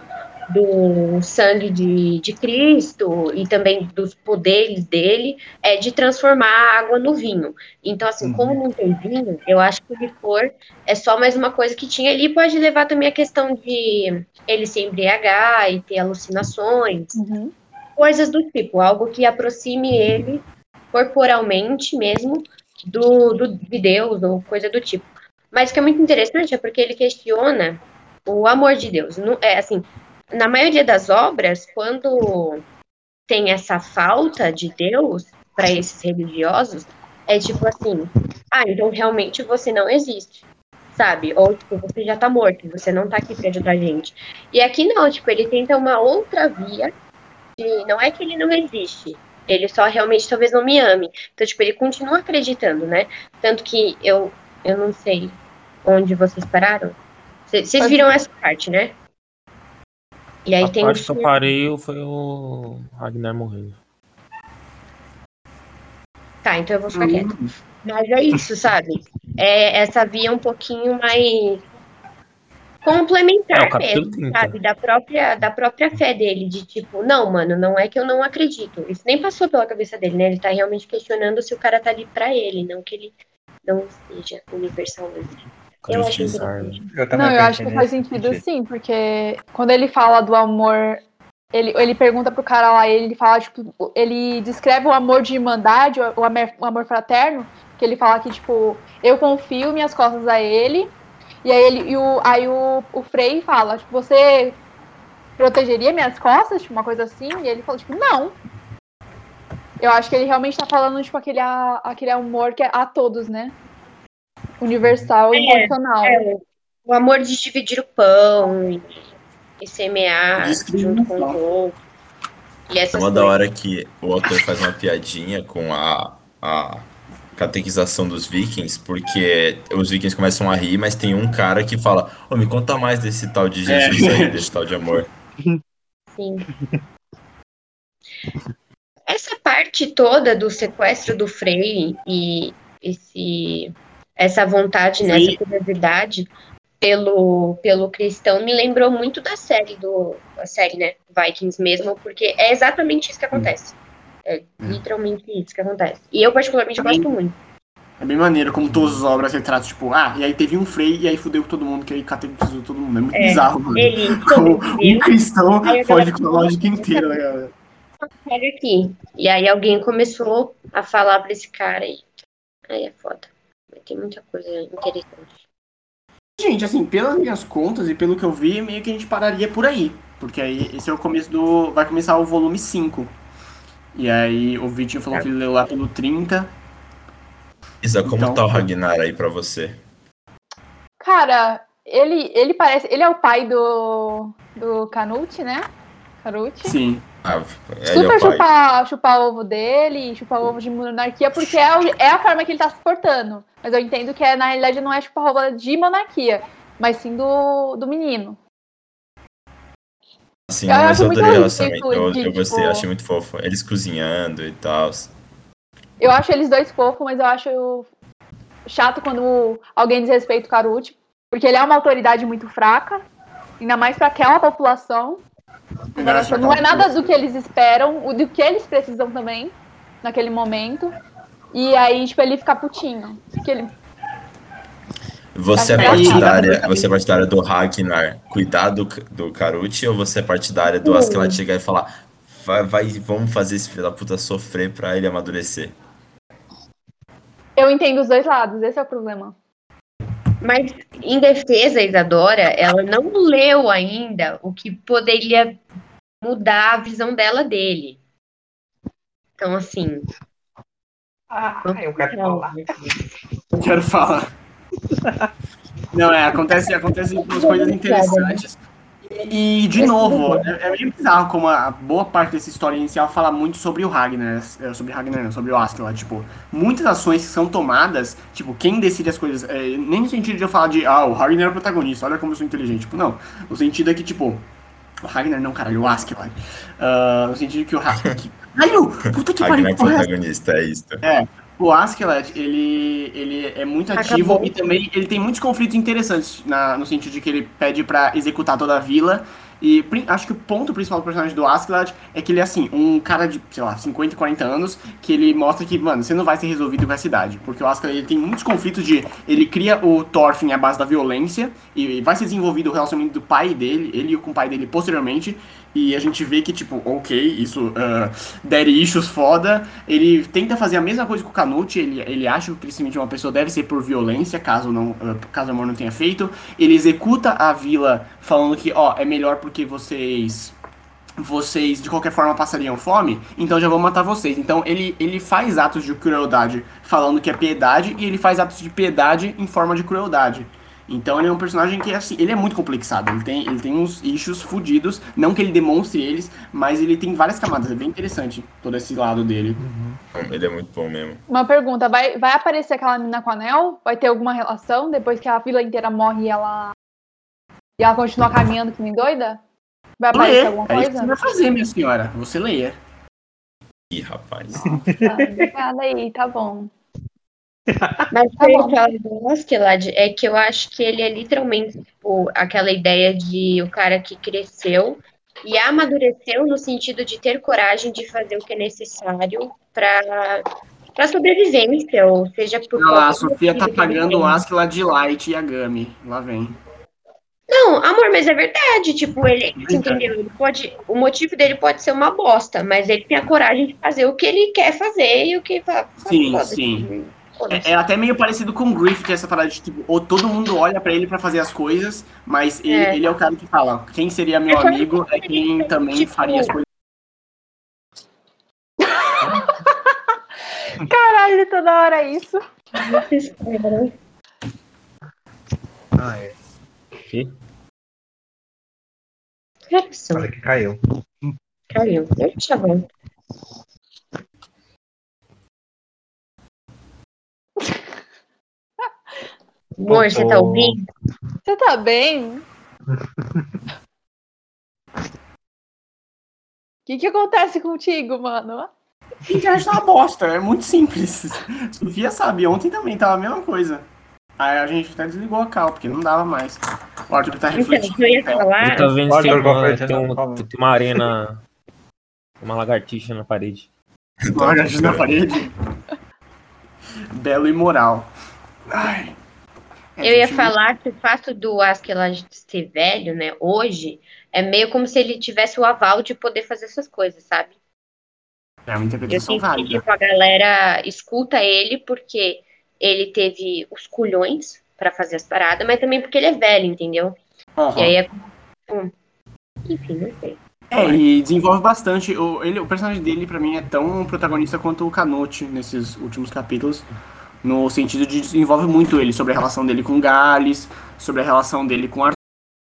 [SPEAKER 1] do sangue de, de Cristo e também dos poderes dele, é de transformar a água no vinho. Então, assim,
[SPEAKER 6] Uhum.
[SPEAKER 1] como não tem vinho, eu acho que o licor é só mais uma coisa que tinha ali, pode levar também a questão de ele se embriagar e ter alucinações,
[SPEAKER 3] Uhum.
[SPEAKER 1] coisas do tipo, algo que aproxime ele corporalmente mesmo do, do de Deus ou coisa do tipo. Mas o que é muito interessante é porque ele questiona o amor de Deus. Não, é assim, na maioria das obras, quando tem essa falta de Deus para esses religiosos, é tipo assim, ah, então realmente você não existe. Sabe? Ou, tipo, você já tá morto, você não tá aqui pra ajudar a gente. E aqui não, tipo, ele tenta uma outra via de, não é que ele não existe, ele só realmente talvez não me ame. Então, tipo, ele continua acreditando, né? Tanto que eu, eu não sei onde vocês pararam. Vocês viram essa parte, né? E aí
[SPEAKER 5] A
[SPEAKER 1] tem
[SPEAKER 5] parte
[SPEAKER 1] o
[SPEAKER 5] que eu parei foi o Ragnar morrendo.
[SPEAKER 1] Tá, então eu vou ficar quieta. Mas é isso, sabe? É essa via um pouquinho mais complementar
[SPEAKER 5] É,
[SPEAKER 1] mesmo,
[SPEAKER 5] 30.
[SPEAKER 1] sabe? Da própria, da própria fé dele, de tipo, não, mano, não é que eu não acredito. Isso nem passou pela cabeça dele, né? Ele tá realmente questionando se o cara tá ali pra ele, não que ele não seja universalmente. Eu acho interessante.
[SPEAKER 6] Eu também
[SPEAKER 3] Não, eu acho que faz sentido. sim, porque quando ele fala do amor, ele, ele pergunta pro cara lá, ele fala, tipo, ele descreve o amor de irmandade, o amor, o amor fraterno, que ele fala que, tipo, eu confio minhas costas a ele, e aí, ele, e o, aí o, o Frei fala, tipo, você protegeria minhas costas, tipo, uma coisa assim, e ele fala, tipo, não. Eu acho que ele realmente tá falando, tipo, aquele, a- aquele amor que é a todos, né? Universal e emocional.
[SPEAKER 1] É, o- o amor de dividir o pão e, semear
[SPEAKER 2] Isso
[SPEAKER 1] junto com os
[SPEAKER 2] fala.
[SPEAKER 1] outros. E
[SPEAKER 4] É
[SPEAKER 1] essas
[SPEAKER 4] uma da hora que o autor faz uma piadinha com a, a catequização dos vikings, porque os vikings começam a rir, mas tem um cara que fala: Ô, me conta mais desse tal de Jesus
[SPEAKER 2] É.
[SPEAKER 4] aí, desse tal de amor.
[SPEAKER 1] Sim. Essa parte toda do sequestro do Frei e esse, essa vontade, né, essa curiosidade pelo, pelo cristão me lembrou muito da série do a série, né, Vikings mesmo, porque é exatamente isso que acontece. É literalmente isso que acontece. E eu particularmente
[SPEAKER 2] Também-
[SPEAKER 1] gosto muito.
[SPEAKER 2] É bem maneiro como todas as obras retratam, tipo, ah, e aí teve um frei e aí fudeu com todo mundo, que aí catequizou todo mundo. É muito
[SPEAKER 1] É,
[SPEAKER 2] bizarro, mano.
[SPEAKER 1] Ele
[SPEAKER 2] Como um cristão
[SPEAKER 1] Aí
[SPEAKER 2] foge com a lógica inteira, galera?
[SPEAKER 1] aqui. E aí alguém começou a falar pra esse cara e aí é foda. Vai ter muita coisa interessante.
[SPEAKER 2] Gente, assim, pelas minhas contas e pelo que eu vi, meio que a gente pararia por aí. Porque aí esse é o começo do. Vai começar o volume 5. E aí o Vitinho falou que ele leu lá pelo 30.
[SPEAKER 4] Isa, como
[SPEAKER 2] Então-
[SPEAKER 4] tá o Ragnar aí pra você?
[SPEAKER 3] Cara, ele, ele parece. Ele é o pai do. do Canute, né? Canute.
[SPEAKER 2] Sim.
[SPEAKER 4] Ah, é
[SPEAKER 3] Super
[SPEAKER 4] o pai.
[SPEAKER 3] chupar, chupar ovo dele, chupar ovo de monarquia, porque é, o- é a forma que ele tá se portando. Mas eu entendo que é, na realidade não é chupar ovo de monarquia, mas sim do, do menino.
[SPEAKER 4] Assim,
[SPEAKER 3] Eu
[SPEAKER 4] mas
[SPEAKER 3] acho
[SPEAKER 4] eu
[SPEAKER 3] muito
[SPEAKER 4] adorei o relacionamento. Eu,
[SPEAKER 3] de,
[SPEAKER 4] eu gostei,
[SPEAKER 3] tipo-
[SPEAKER 4] achei muito fofo. Eles cozinhando e tal.
[SPEAKER 3] Eu acho eles dois fofos, mas eu acho chato quando alguém desrespeita o Karute, porque ele é uma autoridade muito fraca, ainda mais pra aquela população. Não é nada do que eles esperam, o do que eles precisam também, naquele momento. E aí, tipo, ele fica putinho. Porque ele...
[SPEAKER 4] Você é partidária, você é partidária do Ragnar cuidar do, do Karuchi ou você é partidária do Askeladd chegar e falar vai, vai, vamos fazer esse filho da puta sofrer pra ele amadurecer?
[SPEAKER 3] Eu entendo os dois lados, esse é o problema.
[SPEAKER 1] Mas, em defesa, Isadora, ela não leu ainda o que poderia mudar a visão dela dele. Então, assim.
[SPEAKER 6] Ah, eu quero falar.
[SPEAKER 2] Eu quero falar. Não, é, acontece, acontece umas coisas interessantes. E, de novo,
[SPEAKER 1] é
[SPEAKER 2] é, meio bizarro como a boa parte dessa história inicial fala muito sobre o Ragnar, é, sobre o Ragnar, não, sobre o Askeladd, tipo, muitas ações que são tomadas, tipo, quem decide as coisas, é, nem no sentido de eu falar de, ah, o Ragnar é o protagonista, olha como eu sou inteligente, tipo, não, no sentido é que, tipo, o Ragnar não, caralho, o Askeladd, Ah, no sentido que o Ragnar, caralho, puta que
[SPEAKER 4] Ragnar
[SPEAKER 2] pariu,
[SPEAKER 4] é
[SPEAKER 2] porra é
[SPEAKER 4] protagonista, é isso.
[SPEAKER 2] O Askeladd, ele, ele é muito ativo
[SPEAKER 1] Acabou.
[SPEAKER 2] e também ele tem muitos conflitos interessantes na- no sentido de que ele pede pra executar toda a vila. E acho que o ponto principal do personagem do Askeladd é que ele é assim, um cara de, sei lá, 50, 40 anos, que ele mostra que, mano, você não vai ser resolvido com a cidade. Porque o Askeladd ele tem muitos conflitos de. Ele cria o Thorfinn à base da violência, e vai ser desenvolvido o relacionamento do pai dele, ele com o pai dele posteriormente. E a gente vê que, tipo, ok, isso, uh, daddy issues foda. Ele tenta fazer a mesma coisa com o Canute, ele, ele acha que o crescimento de uma pessoa deve ser por violência, caso não uh, caso o amor não tenha feito. Ele executa a vila falando que, ó, é melhor porque vocês vocês de qualquer forma passariam fome, então já vou matar vocês. Então ele, ele faz atos de crueldade falando que é piedade e ele faz atos de piedade em forma de crueldade. Então ele é um personagem que assim, ele é muito complexado, ele tem, ele tem uns issues fudidos, não que ele demonstre eles, mas ele tem várias camadas, é bem interessante todo esse lado dele.
[SPEAKER 4] Ele é muito bom mesmo.
[SPEAKER 3] Uma pergunta, vai, vai aparecer aquela menina com o anel? Vai ter alguma relação depois que a vila inteira morre e ela. E ela continua caminhando que nem doida? Vai
[SPEAKER 2] Lê,
[SPEAKER 3] aparecer alguma
[SPEAKER 2] é isso que
[SPEAKER 3] coisa?
[SPEAKER 2] você vai fazer, minha senhora, você leia.
[SPEAKER 4] Ih, rapaz.
[SPEAKER 3] Ah, obrigada aí, tá bom.
[SPEAKER 1] Mas o
[SPEAKER 3] Tá
[SPEAKER 1] que eu Askeladd é que eu acho que ele é literalmente tipo, aquela ideia de o cara que cresceu e amadureceu no sentido de ter coragem de fazer o que é necessário para para sobrevivência, ou seja, por
[SPEAKER 2] Olha lá, a Sofia tá pagando o. Askela de Light e a Gami. Lá vem.
[SPEAKER 1] Não, amor, mas é verdade, tipo, ele,
[SPEAKER 2] Verdade.
[SPEAKER 1] entendeu? Ele pode, o motivo dele pode ser uma bosta, mas ele tem a coragem de fazer o que ele quer fazer e o que
[SPEAKER 2] Sim, sim. É, é até meio parecido com o Griff, que é essa parada de tipo, ou todo mundo olha pra ele pra fazer as coisas, mas ele
[SPEAKER 1] É.
[SPEAKER 2] ele é o cara que fala, quem seria meu
[SPEAKER 1] É
[SPEAKER 2] amigo é quem também
[SPEAKER 1] Tipo-
[SPEAKER 2] faria as coisas.
[SPEAKER 3] Caralho, toda hora é isso.
[SPEAKER 6] Ah, é.
[SPEAKER 5] Que?
[SPEAKER 6] Olha que caiu.
[SPEAKER 1] caiu. Deixa eu voltar. Amor, você tá ouvindo?
[SPEAKER 3] Você tá bem? O que, que acontece contigo, mano?
[SPEAKER 2] Internet é uma bosta, é muito simples. Sofia sabe, ontem também tava a mesma coisa. Aí a gente até desligou a cal, porque não dava mais. O Arthur tá
[SPEAKER 1] Então,
[SPEAKER 2] refletindo.
[SPEAKER 1] eu ia
[SPEAKER 2] É,
[SPEAKER 5] Ele
[SPEAKER 1] falar.
[SPEAKER 5] tá vendo se tem
[SPEAKER 6] eu vou
[SPEAKER 5] uma, tem, um- uma arena. Uma lagartixa na parede.
[SPEAKER 2] Lagartixa na parede. Belo e moral. Ai. É,
[SPEAKER 1] Eu ia falar que o fato do Askeladd ser velho, né, hoje, é meio como se ele tivesse o aval de poder fazer essas coisas, sabe?
[SPEAKER 2] É uma
[SPEAKER 1] Eu
[SPEAKER 2] interpretação
[SPEAKER 1] que
[SPEAKER 2] válida.
[SPEAKER 1] tipo, a galera escuta ele porque ele teve os culhões pra fazer as paradas, mas também porque ele é velho, entendeu?
[SPEAKER 2] Aham.
[SPEAKER 1] E aí é. hum, Enfim, não sei.
[SPEAKER 2] É, e desenvolve bastante. O, ele, o personagem dele, pra mim, é tão protagonista quanto o Canute nesses últimos capítulos. No sentido de desenvolve muito ele sobre a relação dele com Gales, sobre a relação dele com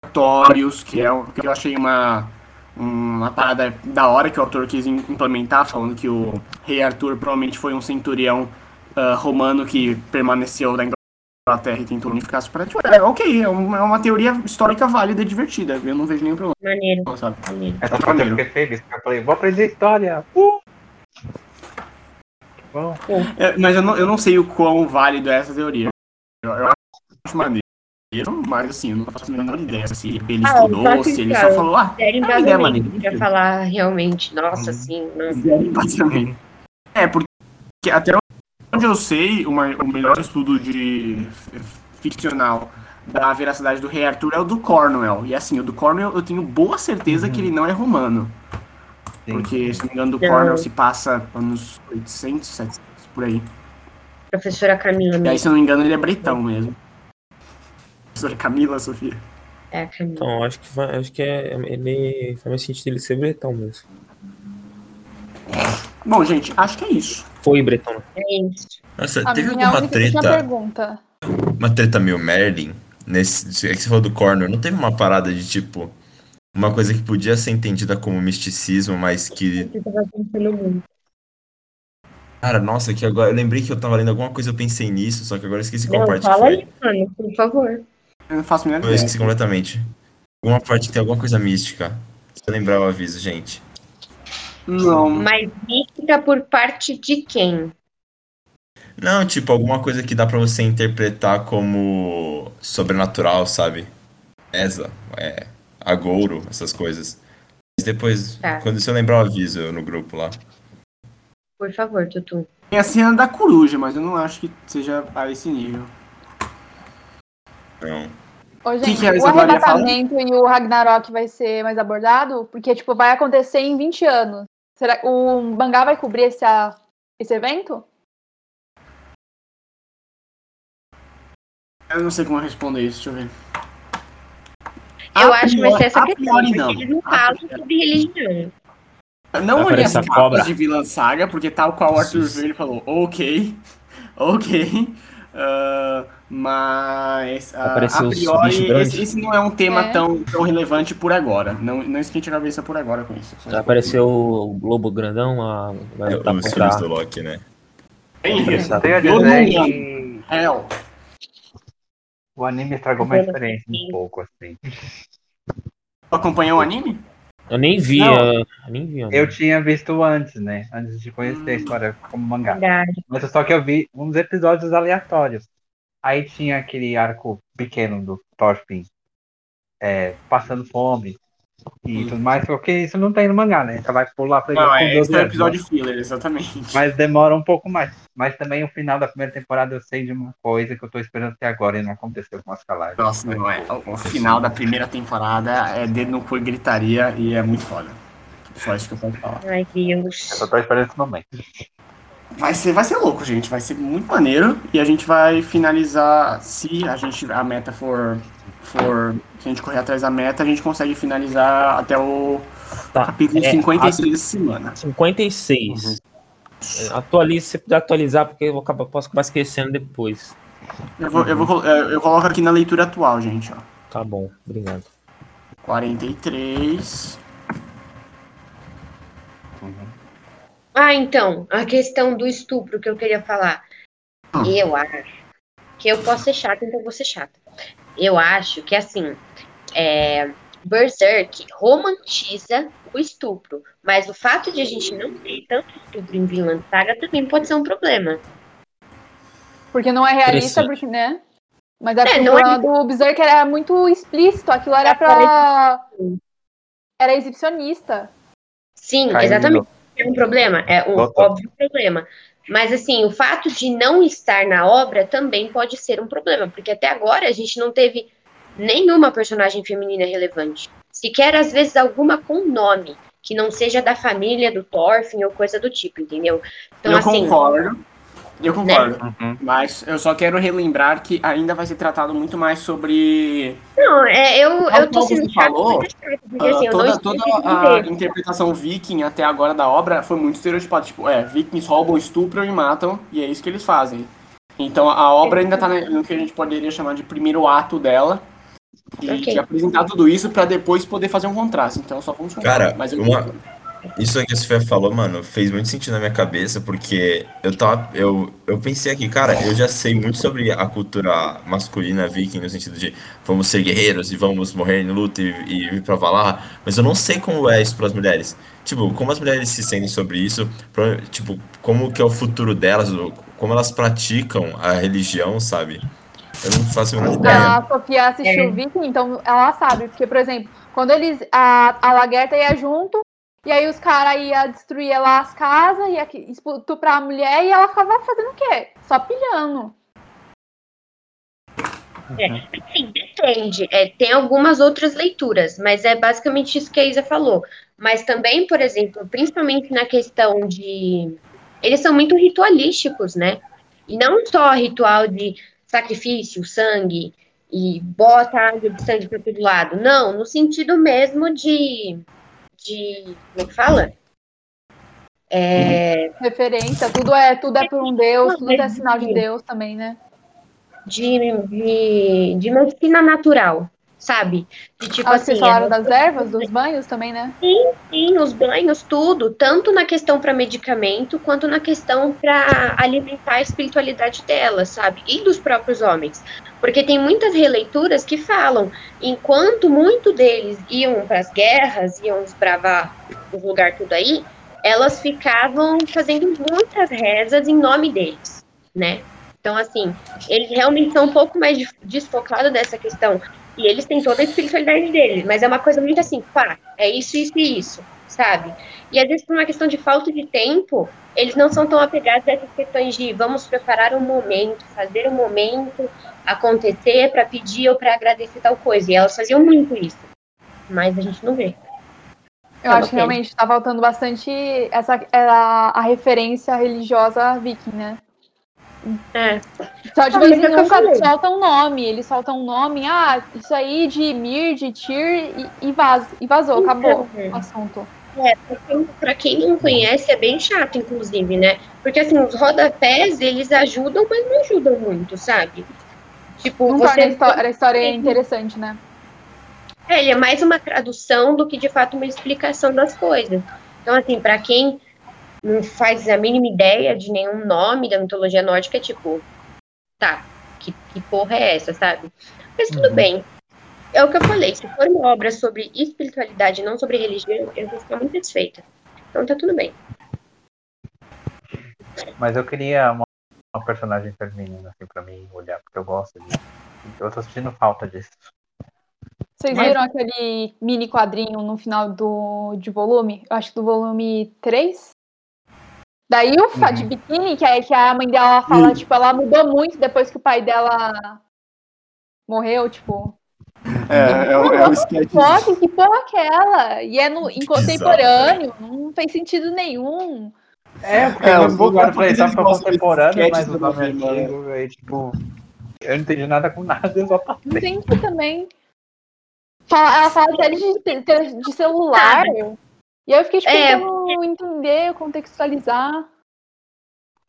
[SPEAKER 2] Artorius, que é o que eu achei uma, uma parada da hora que o autor quis im- implementar, falando que o rei Arthur provavelmente foi um centurião ah, romano que permaneceu na Inglaterra e tentou unificar as paradas. Tipo, É, ok, é uma, é uma teoria histórica válida e divertida. Eu não vejo nenhum problema,
[SPEAKER 1] Maneiro,
[SPEAKER 2] sabe?
[SPEAKER 1] maneiro.
[SPEAKER 6] Essa parte eu fiquei feliz, porque eu falei, vou aprender história. Uh! Bom,
[SPEAKER 2] É, mas eu não, eu não sei o quão válido é essa teoria. Eu, eu acho maneiro, mas assim, eu não faço a menor ideia se ele
[SPEAKER 1] Ah,
[SPEAKER 2] estudou, se ele só falou, ah, é uma ideia maneira.
[SPEAKER 1] pra falar realmente, nossa,
[SPEAKER 2] Hum.
[SPEAKER 1] assim,
[SPEAKER 2] embasamento. É, porque até onde eu sei, o, ma- o melhor estudo de ficcional da veracidade do rei Arthur é o do Cornwell. E assim, o do Cornwell eu tenho boa certeza que ele não é romano.
[SPEAKER 6] Sim.
[SPEAKER 2] Porque, se não me engano, do
[SPEAKER 1] Não.
[SPEAKER 2] Cornwell se passa anos 800, 700, por aí.
[SPEAKER 1] Professora Camila
[SPEAKER 2] E aí, se eu não me engano, ele é bretão mesmo. Professora Camila, Sofia.
[SPEAKER 1] É a Camila.
[SPEAKER 5] Então, acho que, vai- acho que é, ele faz mais sentido ele ser bretão mesmo.
[SPEAKER 2] Bom, gente, acho que é isso.
[SPEAKER 5] Foi bretão.
[SPEAKER 1] É isso.
[SPEAKER 3] A
[SPEAKER 4] Nossa, teve
[SPEAKER 3] minha
[SPEAKER 4] alguma treta,
[SPEAKER 3] pergunta.
[SPEAKER 4] uma treta meio Merlin, nesse, é que você falou do Cornwall, não teve uma parada de tipo, uma coisa que podia ser entendida como misticismo, mas que. Cara, nossa, que agora. Eu lembrei que eu tava lendo alguma coisa, eu pensei nisso, só que agora eu esqueci qual
[SPEAKER 1] Não,
[SPEAKER 4] parte que
[SPEAKER 1] fala
[SPEAKER 4] foi.
[SPEAKER 1] aí, mano, por favor.
[SPEAKER 2] Eu não faço a menor
[SPEAKER 4] Eu
[SPEAKER 2] ideia.
[SPEAKER 4] esqueci completamente. Uma parte que tem alguma coisa mística. Se eu lembrar, eu aviso, gente.
[SPEAKER 2] Não.
[SPEAKER 1] Mas mística por parte de quem?
[SPEAKER 4] Não, tipo, alguma coisa que dá pra você interpretar como sobrenatural, sabe? Esa, é, agouro, essas coisas. Mas depois,
[SPEAKER 1] Tá.
[SPEAKER 4] quando se eu lembrar, eu aviso no grupo lá.
[SPEAKER 1] Por favor, Tutu.
[SPEAKER 2] Tem a cena da coruja, mas eu não acho que seja a esse nível.
[SPEAKER 4] Não.
[SPEAKER 3] Ô,
[SPEAKER 2] Que
[SPEAKER 3] gente,
[SPEAKER 2] que a
[SPEAKER 3] o
[SPEAKER 2] Isabela ia falar?
[SPEAKER 3] arrebatamento e o Ragnarok vai ser mais abordado? Porque, tipo, vai acontecer em 20 anos. Será que o mangá vai cobrir esse, a- esse evento?
[SPEAKER 2] Eu não sei como responder isso, deixa eu ver.
[SPEAKER 1] Eu
[SPEAKER 2] A
[SPEAKER 1] acho que vai ser essa questão, porque
[SPEAKER 2] não.
[SPEAKER 1] eles não falam sobre religião.
[SPEAKER 2] Não
[SPEAKER 5] Vai
[SPEAKER 2] olhei as capas
[SPEAKER 5] cobra.
[SPEAKER 2] de Vilã Saga, porque tal qual o Arthur
[SPEAKER 4] Jesus.
[SPEAKER 2] Verde falou, ok, ok, ah, mas
[SPEAKER 5] Apareceu
[SPEAKER 2] a priori esse, esse não é um tema
[SPEAKER 3] É.
[SPEAKER 2] tão, tão relevante por agora. Não, não esquente a cabeça por agora com isso.
[SPEAKER 5] Já apareceu o Globo Grandão, a, vai
[SPEAKER 4] É, os filmes do Loki, né?
[SPEAKER 5] Essa-
[SPEAKER 6] Tenho a que
[SPEAKER 2] Hell.
[SPEAKER 6] O anime estragou minha experiência um pouco, assim.
[SPEAKER 2] Acompanhou o anime?
[SPEAKER 5] Eu nem vi, eu, eu nem vi.
[SPEAKER 6] Eu tinha visto antes, né? Antes de conhecer a história como mangá.
[SPEAKER 1] Verdade.
[SPEAKER 6] Mas só que eu vi uns episódios aleatórios. Aí tinha aquele arco pequeno do Thorfinn é, passando fome e
[SPEAKER 2] Hum.
[SPEAKER 6] tudo mais, porque isso não tem no mangá, né? Você vai pular pra ele
[SPEAKER 2] Não,
[SPEAKER 6] com
[SPEAKER 2] é,
[SPEAKER 6] 12
[SPEAKER 2] esse é o episódio filler, exatamente.
[SPEAKER 6] Mas demora um pouco mais. Mas também o final da primeira temporada eu sei de uma coisa que eu tô esperando até agora e não aconteceu com as calagens.
[SPEAKER 2] Nossa, não é. O, o final da primeira temporada é dedo no cu e gritaria e é muito foda. Só isso que eu posso falar.
[SPEAKER 1] Ai, Deus.
[SPEAKER 6] Eu só tô esperando esse momento.
[SPEAKER 2] Vai ser, vai ser louco, gente. Vai ser muito maneiro. E a gente vai finalizar. Se a gente a meta for. For se a gente correr atrás da meta, a gente consegue finalizar até o
[SPEAKER 5] Tá,
[SPEAKER 2] capítulo
[SPEAKER 5] é,
[SPEAKER 2] 56 dessa semana.
[SPEAKER 5] 56. É, Atualize, se puder atualizar, porque eu acabo- posso acabar esquecendo depois.
[SPEAKER 2] Eu, vou, eu, vou, é, eu coloco aqui na leitura atual, gente. Ó.
[SPEAKER 5] Tá bom, obrigado.
[SPEAKER 2] 43.
[SPEAKER 1] Ah, então, a questão do estupro que eu queria falar.
[SPEAKER 2] Hum.
[SPEAKER 1] Eu acho que eu posso ser chata, então eu vou ser chata. Eu acho que, assim, é, Berserk romantiza o estupro, mas o fato de a gente não ter tanto estupro em Vinland Saga também pode ser um problema.
[SPEAKER 3] Porque não é realista, porque, né? Mas é,
[SPEAKER 1] É, é-
[SPEAKER 3] do Berserk era muito explícito. Aquilo era pra. Era exibicionista.
[SPEAKER 1] Sim,
[SPEAKER 6] Caiu de
[SPEAKER 1] exatamente. É um problema, é um
[SPEAKER 6] Voltou.
[SPEAKER 1] óbvio problema. Mas, assim, o fato de não estar na obra também pode ser um problema, porque até agora a gente não teve nenhuma personagem feminina relevante. Sequer, às vezes, alguma com nome, que não seja da família do Thorfinn ou coisa do tipo, entendeu? Então,
[SPEAKER 2] eu
[SPEAKER 1] assim,
[SPEAKER 2] concordo. Eu concordo.
[SPEAKER 6] Uhum.
[SPEAKER 2] Mas eu só quero relembrar que ainda vai ser tratado muito mais sobre
[SPEAKER 1] não, é, eu, eu tô sendo
[SPEAKER 2] falou,
[SPEAKER 1] chato, porque,
[SPEAKER 2] Ah,
[SPEAKER 1] assim,
[SPEAKER 2] toda, toda a interpretação viking até agora da obra foi muito estereotipada. Tipo, é, vikings roubam, estupram e matam, e é isso que eles fazem. Então a obra ainda tá no que a gente poderia chamar de primeiro ato dela. E
[SPEAKER 1] Ok.
[SPEAKER 2] de apresentar tudo isso pra depois poder fazer um contraste. Então só vamos
[SPEAKER 4] Cara,
[SPEAKER 2] mas eu
[SPEAKER 4] uma- Isso aí que a Sofia falou, mano, fez muito sentido na minha cabeça, porque eu tava. Eu, eu pensei aqui, cara, eu já sei muito sobre a cultura masculina viking, no sentido de vamos ser guerreiros e vamos morrer em luta e, e ir pra Valar, mas eu não sei como é isso pras mulheres. Tipo, como as mulheres se sentem sobre isso, tipo, como que é o futuro delas, como elas praticam a religião, sabe? Eu não faço a menor ideia.
[SPEAKER 3] A Sofia assistiu
[SPEAKER 1] É.
[SPEAKER 3] Viking, então ela sabe. Porque, por exemplo, quando eles. A, a Lagerta ia junto, e aí os caras iam destruir lá as casas, ia estuprar a mulher, e ela ficava fazendo o quê? Só pilhando.
[SPEAKER 1] Sim, depende. É, tem algumas outras leituras, mas é basicamente isso que a Isa falou. Mas também, por exemplo, principalmente na questão de. Eles são muito ritualísticos, né? E não só ritual de sacrifício, sangue, e bota água de sangue para todo lado. Não, no sentido mesmo de. De como é que fala? É,
[SPEAKER 3] Referência, tudo é, tudo é por um Deus, tudo é sinal de Deus também, né?
[SPEAKER 1] de, de, de medicina natural, sabe? De tipo
[SPEAKER 3] Ah,
[SPEAKER 1] assim.
[SPEAKER 3] vocês falaram
[SPEAKER 1] é-
[SPEAKER 3] das ervas, dos banhos também, né?
[SPEAKER 1] Sim, os banhos, tudo, tanto na questão para medicamento, quanto na questão para alimentar a espiritualidade delas, sabe? E dos próprios homens. Porque tem muitas releituras que falam, enquanto muito deles iam para as guerras, iam desbravar os lugares tudo aí, elas ficavam fazendo muitas rezas em nome deles, né? Então, assim, eles realmente são um pouco mais des- desfocados dessa questão. E eles têm toda a espiritualidade deles, mas é uma coisa muito assim, pá, é isso, isso e isso, sabe? E às vezes, por uma questão de falta de tempo, eles não são tão apegados a essas questões de vamos preparar um momento, fazer um momento acontecer para pedir ou para agradecer tal coisa. E elas faziam muito isso, mas a gente não vê.
[SPEAKER 3] Eu
[SPEAKER 1] Tá
[SPEAKER 3] acho que realmente tá faltando bastante essa a, a referência religiosa viking, né?
[SPEAKER 1] É.
[SPEAKER 3] Só
[SPEAKER 1] mas
[SPEAKER 3] eles
[SPEAKER 1] é o que eu
[SPEAKER 3] nunca
[SPEAKER 1] falei.
[SPEAKER 3] soltam um nome, eles soltam um nome, ah, isso aí de Mir, de Tyr e, e, vaz, e vazou, acabou
[SPEAKER 1] Então,
[SPEAKER 3] o assunto.
[SPEAKER 1] Quem, pra quem não conhece, é bem chato, inclusive, né? Porque assim, os rodapés, eles ajudam, mas não ajudam muito, sabe? Tipo,
[SPEAKER 3] Não torna a
[SPEAKER 1] você.
[SPEAKER 3] história, a história
[SPEAKER 1] Sim.
[SPEAKER 3] interessante, né?
[SPEAKER 1] É, ele é mais uma tradução do que de fato uma explicação das coisas. Então, assim, pra quem não faz a mínima ideia de nenhum nome da mitologia nórdica, é tipo, tá, que, que porra é essa, sabe? Mas tudo
[SPEAKER 6] Uhum.
[SPEAKER 1] bem. É o que eu falei, se for uma obra sobre espiritualidade, não sobre religião, eu vou ficar muito satisfeita. Então tá tudo bem.
[SPEAKER 6] Mas eu queria uma, personagem feminina, assim, pra mim olhar, porque eu gosto disso. Eu tô sentindo falta disso.
[SPEAKER 3] Vocês
[SPEAKER 1] Mas-
[SPEAKER 3] viram aquele mini quadrinho no final do de volume? Eu acho que do volume 3? Da Ilfa,
[SPEAKER 6] Uhum.
[SPEAKER 3] de biquíni, que, é, que a mãe dela fala, tipo, ela mudou muito depois que o pai dela morreu, tipo.
[SPEAKER 2] É, é, o- é o sketch.
[SPEAKER 3] Que porra é aquela? E é no, em contemporâneo, não fez sentido nenhum.
[SPEAKER 6] É, porque
[SPEAKER 2] É,
[SPEAKER 6] é,
[SPEAKER 2] o
[SPEAKER 6] eu agora pra tá contemporâneo,
[SPEAKER 2] sketch
[SPEAKER 6] mas o nome antigo, aí, tipo, eu não entendi nada com nada, eu só passei.
[SPEAKER 3] entendi também. Fala- ela fala até de, de, de celular. E aí eu fiquei tipo,
[SPEAKER 1] É.
[SPEAKER 3] tentando entender, contextualizar.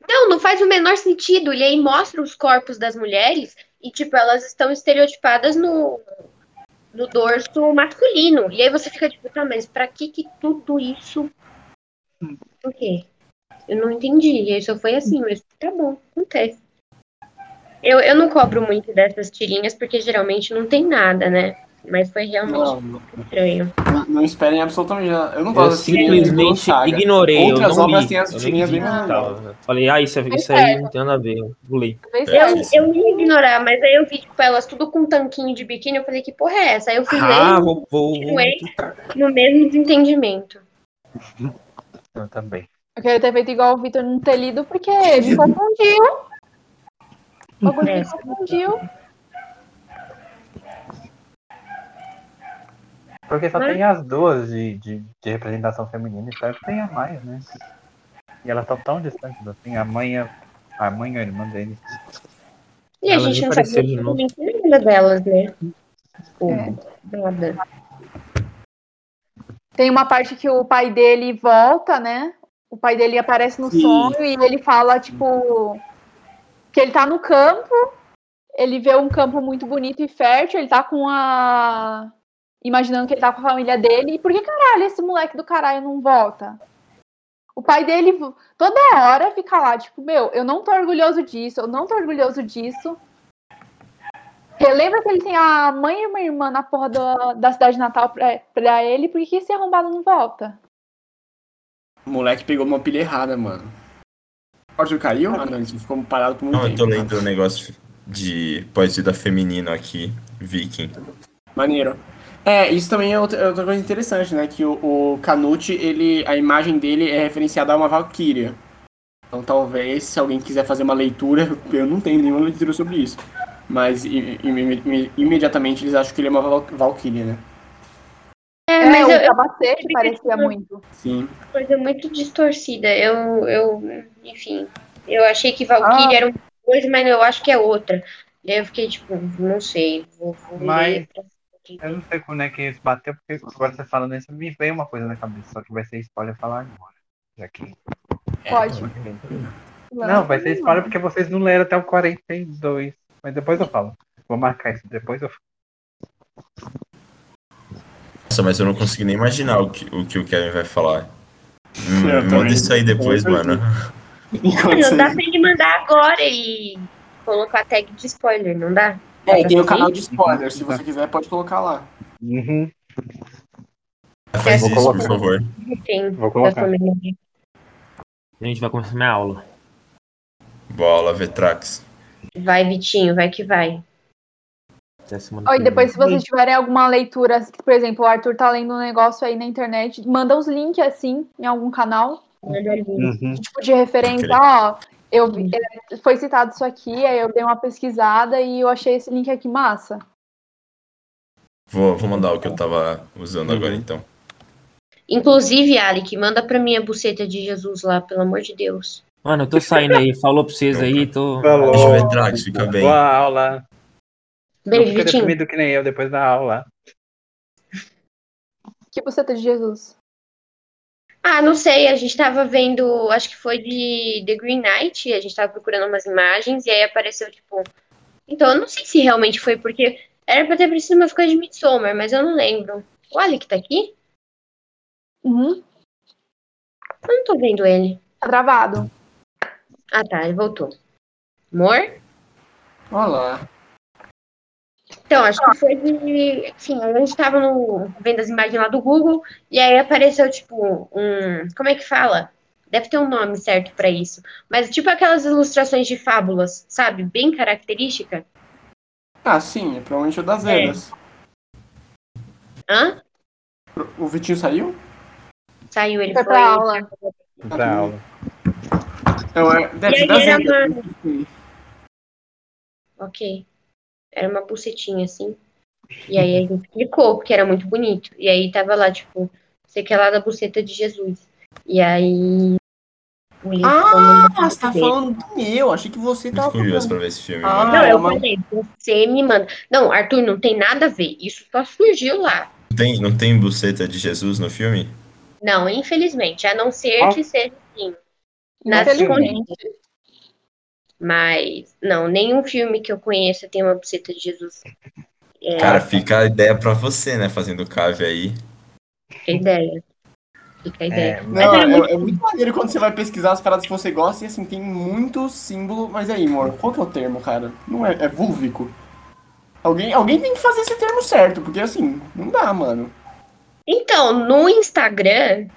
[SPEAKER 1] Não, não faz o menor sentido. E aí mostra os corpos das mulheres e, tipo, elas estão estereotipadas no, no dorso masculino. E aí você fica tipo, tá, mas pra que que tudo isso? Por quê? Eu não entendi. E aí só foi assim, mas tá bom, acontece. Eu, eu não cobro muito dessas tirinhas porque geralmente não tem nada, né? Mas foi realmente
[SPEAKER 2] Não, não,
[SPEAKER 1] estranho.
[SPEAKER 2] não- não esperem absolutamente nada. Eu não
[SPEAKER 5] Eu
[SPEAKER 2] gosto desse
[SPEAKER 5] simplesmente ignorei.
[SPEAKER 2] Outras
[SPEAKER 5] eu não
[SPEAKER 2] obras
[SPEAKER 5] li,
[SPEAKER 2] têm as
[SPEAKER 5] eu
[SPEAKER 2] tirinhas bem mais.
[SPEAKER 5] Falei, ah, isso, isso aí não tem nada a ver. Eu Pulei.
[SPEAKER 3] Fez
[SPEAKER 4] É.
[SPEAKER 1] Eu, eu ia ignorar, mas aí eu vi, tipo, elas tudo com um tanquinho de biquíni. Eu falei, que porra é essa? Aí eu fui
[SPEAKER 5] Ah,
[SPEAKER 1] ler
[SPEAKER 5] vou. vou, vou...
[SPEAKER 1] No mesmo desentendimento.
[SPEAKER 6] Eu também.
[SPEAKER 3] Eu queria ter feito igual o Vitor não ter lido, porque ele confundiu. O bagulho me confundiu.
[SPEAKER 6] Porque só
[SPEAKER 1] Mas-
[SPEAKER 6] tem as duas de, de, de representação feminina, espero que tenha mais, né? E elas estão tão distantes assim, a mãe, e a a mãe e a irmã dele.
[SPEAKER 1] E a
[SPEAKER 5] Elas
[SPEAKER 1] gente não
[SPEAKER 5] novo.
[SPEAKER 1] absolutamente nada delas, né? Tipo,
[SPEAKER 3] É.
[SPEAKER 1] nada.
[SPEAKER 3] Tem uma parte que o pai dele volta, né? O pai dele aparece no
[SPEAKER 2] Sim.
[SPEAKER 3] sonho e ele fala, tipo, que ele tá no campo, ele vê um campo muito bonito e fértil, ele tá com a. Imaginando que ele tá com a família dele. E por que caralho esse moleque do caralho não volta? O pai dele toda hora fica lá, tipo, meu, eu não tô orgulhoso disso, eu não tô orgulhoso disso. Relembra que ele tem a mãe e uma irmã na porra da, da cidade natal pra, pra ele, por que esse arrombado não volta?
[SPEAKER 2] O moleque pegou uma pilha errada, mano. O Arthur caiu? Ah, não, ele ficou parado por muito
[SPEAKER 4] Não, eu
[SPEAKER 2] tempo.
[SPEAKER 4] tô lendo um negócio de poesia feminino aqui, viking.
[SPEAKER 2] Maneiro. É, isso também é outra, é outra coisa interessante, né? Que o, o Canute, ele, a imagem dele é referenciada a uma valquíria. Então talvez, se alguém quiser fazer uma leitura, eu não tenho nenhuma leitura sobre isso. Mas i- i- i- imediatamente eles acham que ele é uma val- valquíria, né?
[SPEAKER 1] É,
[SPEAKER 3] É,
[SPEAKER 1] mas
[SPEAKER 3] o
[SPEAKER 1] eu, eu
[SPEAKER 3] capacete parecia muito.
[SPEAKER 2] Sim.
[SPEAKER 1] coisa muito distorcida. Eu, eu, enfim, eu achei que Valkyrie
[SPEAKER 6] Ah.
[SPEAKER 1] era uma coisa, mas eu acho que é outra. E aí eu fiquei tipo, não sei, vou, vou
[SPEAKER 6] Mas- Eu não sei como é que isso bateu, porque agora você falando isso, me veio uma coisa na cabeça, só que vai ser spoiler falar agora. Já que...
[SPEAKER 3] Pode.
[SPEAKER 6] Não, vai ser spoiler porque vocês não leram até o 42. Mas depois eu falo. Vou marcar isso, depois eu falo.
[SPEAKER 4] Nossa, mas eu não consigo nem imaginar o que o, que o Kevin vai falar. Hum,
[SPEAKER 2] Eu
[SPEAKER 4] manda isso aí depois,
[SPEAKER 2] Eu
[SPEAKER 4] mano.
[SPEAKER 1] Não dá pra ele mandar agora e colocar tag de spoiler, não dá?
[SPEAKER 2] É, e tem o canal de spoiler, se você quiser pode colocar lá.
[SPEAKER 6] Uhum.
[SPEAKER 4] Faz
[SPEAKER 6] Vou
[SPEAKER 4] isso, por favor.
[SPEAKER 1] Tem.
[SPEAKER 6] Vou colocar.
[SPEAKER 5] A gente vai começar minha aula.
[SPEAKER 4] Bola, Vetrax.
[SPEAKER 1] Vai, Vitinho, vai que vai.
[SPEAKER 5] Até semana
[SPEAKER 3] Ó,
[SPEAKER 5] que
[SPEAKER 3] e
[SPEAKER 5] vem.
[SPEAKER 3] depois, se vocês tiverem alguma leitura, por exemplo, o Arthur tá lendo um negócio aí na internet, manda os links assim, em algum canal.
[SPEAKER 6] Uhum.
[SPEAKER 3] tipo de referência, ó. Eu é, foi citado isso aqui, aí eu dei uma pesquisada e eu achei esse link aqui massa.
[SPEAKER 4] Vou, vou mandar o que eu tava usando
[SPEAKER 6] Uhum.
[SPEAKER 4] agora, então.
[SPEAKER 1] Inclusive, Alec, manda pra mim a buceta de Jesus lá, pelo amor de Deus.
[SPEAKER 5] Mano, eu tô saindo aí. Falou pra vocês aí, tô.
[SPEAKER 6] Falou.
[SPEAKER 4] Beijo, Vetrax, fica bem.
[SPEAKER 6] Boa aula. Não
[SPEAKER 1] Beijo,
[SPEAKER 6] fica
[SPEAKER 1] Vitinho.
[SPEAKER 6] deprimido que nem eu depois da aula.
[SPEAKER 3] Que buceta de Jesus.
[SPEAKER 1] Ah, não sei, a gente tava vendo, acho que foi de The Green Knight, a gente tava procurando umas imagens e aí apareceu, tipo. Então, eu não sei se realmente foi porque era pra ter aparecido umas coisas de Midsommar, mas eu não lembro. O Alec tá aqui?
[SPEAKER 3] Uhum.
[SPEAKER 1] Eu não tô vendo ele.
[SPEAKER 3] Tá travado.
[SPEAKER 1] Ah, tá, ele voltou. Amor?
[SPEAKER 2] Olá.
[SPEAKER 1] Então, acho que foi de. Enfim, a gente tava no, vendo as imagens lá do Google e aí apareceu, tipo, um. Como é que fala? Deve ter um nome certo pra isso. Mas, tipo, aquelas ilustrações de fábulas, sabe? Bem característica.
[SPEAKER 2] Ah, sim, é provavelmente o das Eras.
[SPEAKER 1] Hã?
[SPEAKER 2] O Vitinho saiu?
[SPEAKER 1] Saiu, ele
[SPEAKER 3] Foi
[SPEAKER 1] foi.
[SPEAKER 3] pra aula.
[SPEAKER 6] Pra aula.
[SPEAKER 2] Não, é, deve ser das
[SPEAKER 1] era
[SPEAKER 2] Eras.
[SPEAKER 1] Ok. Era uma bucetinha assim. E aí a gente clicou, porque era muito bonito. E aí tava lá, tipo, sei que é lá da buceta de Jesus. E aí.
[SPEAKER 2] Ah, você tá falando do meu. Achei que você tava
[SPEAKER 4] curioso
[SPEAKER 2] procurando.
[SPEAKER 4] pra ver esse filme,
[SPEAKER 2] Ah.
[SPEAKER 1] Não, eu
[SPEAKER 2] uma-
[SPEAKER 1] falei, você me manda. Não, Arthur, não tem nada a ver. Isso só surgiu lá.
[SPEAKER 4] Não tem, não tem buceta de Jesus no filme?
[SPEAKER 1] Não, infelizmente, a não ser
[SPEAKER 6] Ah.
[SPEAKER 1] que seja assim. Nas
[SPEAKER 3] Infelizmente.
[SPEAKER 1] Mas, não, nenhum filme que eu conheça tem uma buceta de Jesus. É
[SPEAKER 4] Cara, fica a ideia pra você, né? Fazendo cave aí.
[SPEAKER 1] a ideia. Fica a ideia.
[SPEAKER 6] É,
[SPEAKER 2] Não,
[SPEAKER 1] muito
[SPEAKER 2] é, é muito maneiro quando você vai pesquisar as paradas que você gosta e assim, tem muito símbolo. Mas aí, amor, qual que é o termo, cara? Não é, é vulvico. Alguém, alguém tem que fazer esse termo certo, porque assim, não dá, mano.
[SPEAKER 1] Então, no Instagram,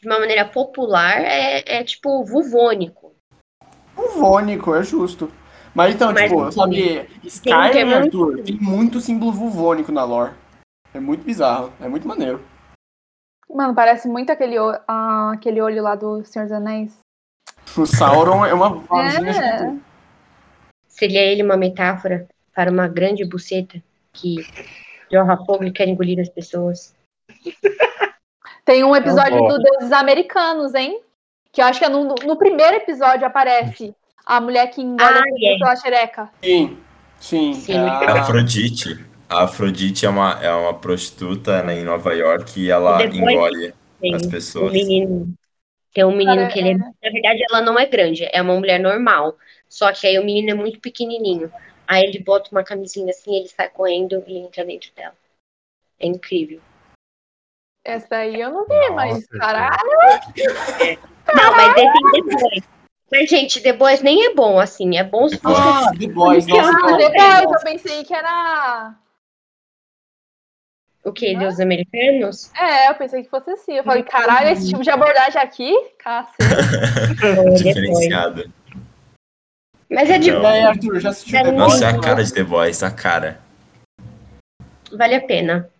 [SPEAKER 1] de uma maneira popular, é, é tipo vulvônico.
[SPEAKER 2] Vulvônico, é justo. Mas então,
[SPEAKER 1] Mas,
[SPEAKER 2] tipo, sabe, Skyrim, Arthur, tem muito símbolo vulvônico na lore. É muito bizarro, é muito maneiro.
[SPEAKER 3] Mano, parece muito aquele, ah, aquele olho lá do Senhor dos Anéis.
[SPEAKER 2] O Sauron é uma vozinha
[SPEAKER 3] É.
[SPEAKER 1] Seria ele uma metáfora para uma grande buceta que jorra fogo e quer engolir as pessoas.
[SPEAKER 3] Tem um episódio
[SPEAKER 6] Ó.
[SPEAKER 3] do Deuses Americanos, hein? Que eu acho que é no, no primeiro episódio aparece a mulher que engole
[SPEAKER 1] Ah, é.
[SPEAKER 3] pela xereca.
[SPEAKER 2] Sim, sim.
[SPEAKER 1] Sim.
[SPEAKER 2] é
[SPEAKER 4] A Afrodite. A Afrodite é uma, é uma prostituta né, em Nova York e ela
[SPEAKER 1] Depois-
[SPEAKER 4] engole
[SPEAKER 1] Tem
[SPEAKER 4] as
[SPEAKER 1] um
[SPEAKER 4] pessoas.
[SPEAKER 1] menino. Tem um menino que ele é. Na verdade, ela não é grande, é uma mulher normal. Só que aí o menino é muito pequenininho. Aí ele bota uma camisinha assim, ele sai correndo e entra dentro dela. É incrível.
[SPEAKER 3] Essa daí eu não vi, mas
[SPEAKER 6] Nossa,
[SPEAKER 3] caralho.
[SPEAKER 1] Não, mas The Boys. Mas, gente, The Boys nem é bom, assim. É bom se fosse.
[SPEAKER 2] Ah, The Boys, nossa,
[SPEAKER 3] Ah,
[SPEAKER 2] não.
[SPEAKER 3] depois eu pensei que era.
[SPEAKER 1] O quê? Deus americanos?
[SPEAKER 3] É, eu pensei que fosse assim. Eu falei, caralho, esse tipo de abordagem aqui? Cacete.
[SPEAKER 1] É The Boys.
[SPEAKER 4] Diferenciada.
[SPEAKER 1] Mas é de
[SPEAKER 4] Não.
[SPEAKER 2] E aí, Arthur, já assistiu The Boys?
[SPEAKER 4] Nossa, é a cara de The Boys, a cara.
[SPEAKER 1] Vale a pena.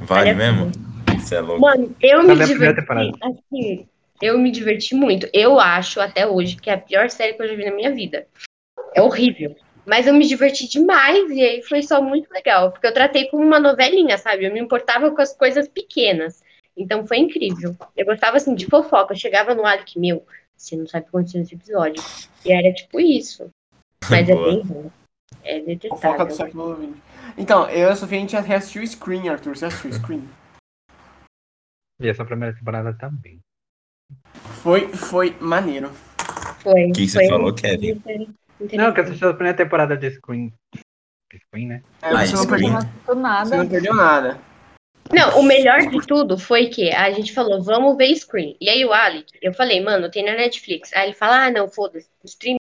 [SPEAKER 4] Vale
[SPEAKER 1] Olha
[SPEAKER 4] mesmo? Você é louco.
[SPEAKER 1] Mano, eu me diverti. Assim, eu me diverti muito. Eu acho até hoje que é a pior série que eu já vi na minha vida. É horrível. Mas eu me diverti demais e aí foi só muito legal. Porque eu tratei como uma novelinha, sabe? Eu me importava com as coisas pequenas. Então foi incrível. Eu gostava assim de fofoca. Eu chegava no ar que, meu, você não sabe o que aconteceu nesse episódio. E era tipo isso. Mas é
[SPEAKER 4] Boa.
[SPEAKER 1] bem ruim. É
[SPEAKER 2] Fofoca do
[SPEAKER 1] detestável.
[SPEAKER 2] século XX. Então, eu e a Sofia, a gente já reassistiu Screen, Arthur. Você assistiu Screen?
[SPEAKER 6] E essa primeira temporada também.
[SPEAKER 2] Foi, foi maneiro.
[SPEAKER 1] Foi.
[SPEAKER 4] O que que você
[SPEAKER 1] foi
[SPEAKER 4] falou, Kevin?
[SPEAKER 6] Não, que eu assisti a primeira temporada de Screen. Screen, né?
[SPEAKER 2] É,
[SPEAKER 4] Ah,
[SPEAKER 2] você, não
[SPEAKER 4] Screen.
[SPEAKER 2] perdeu,
[SPEAKER 3] Do
[SPEAKER 2] você
[SPEAKER 3] nada.
[SPEAKER 2] não perdeu nada.
[SPEAKER 1] Não, o melhor de tudo foi que a gente falou, vamos ver Scream. E aí o Alec, eu falei, mano, tem na Netflix. Aí ele fala, ah, não, foda-se, stream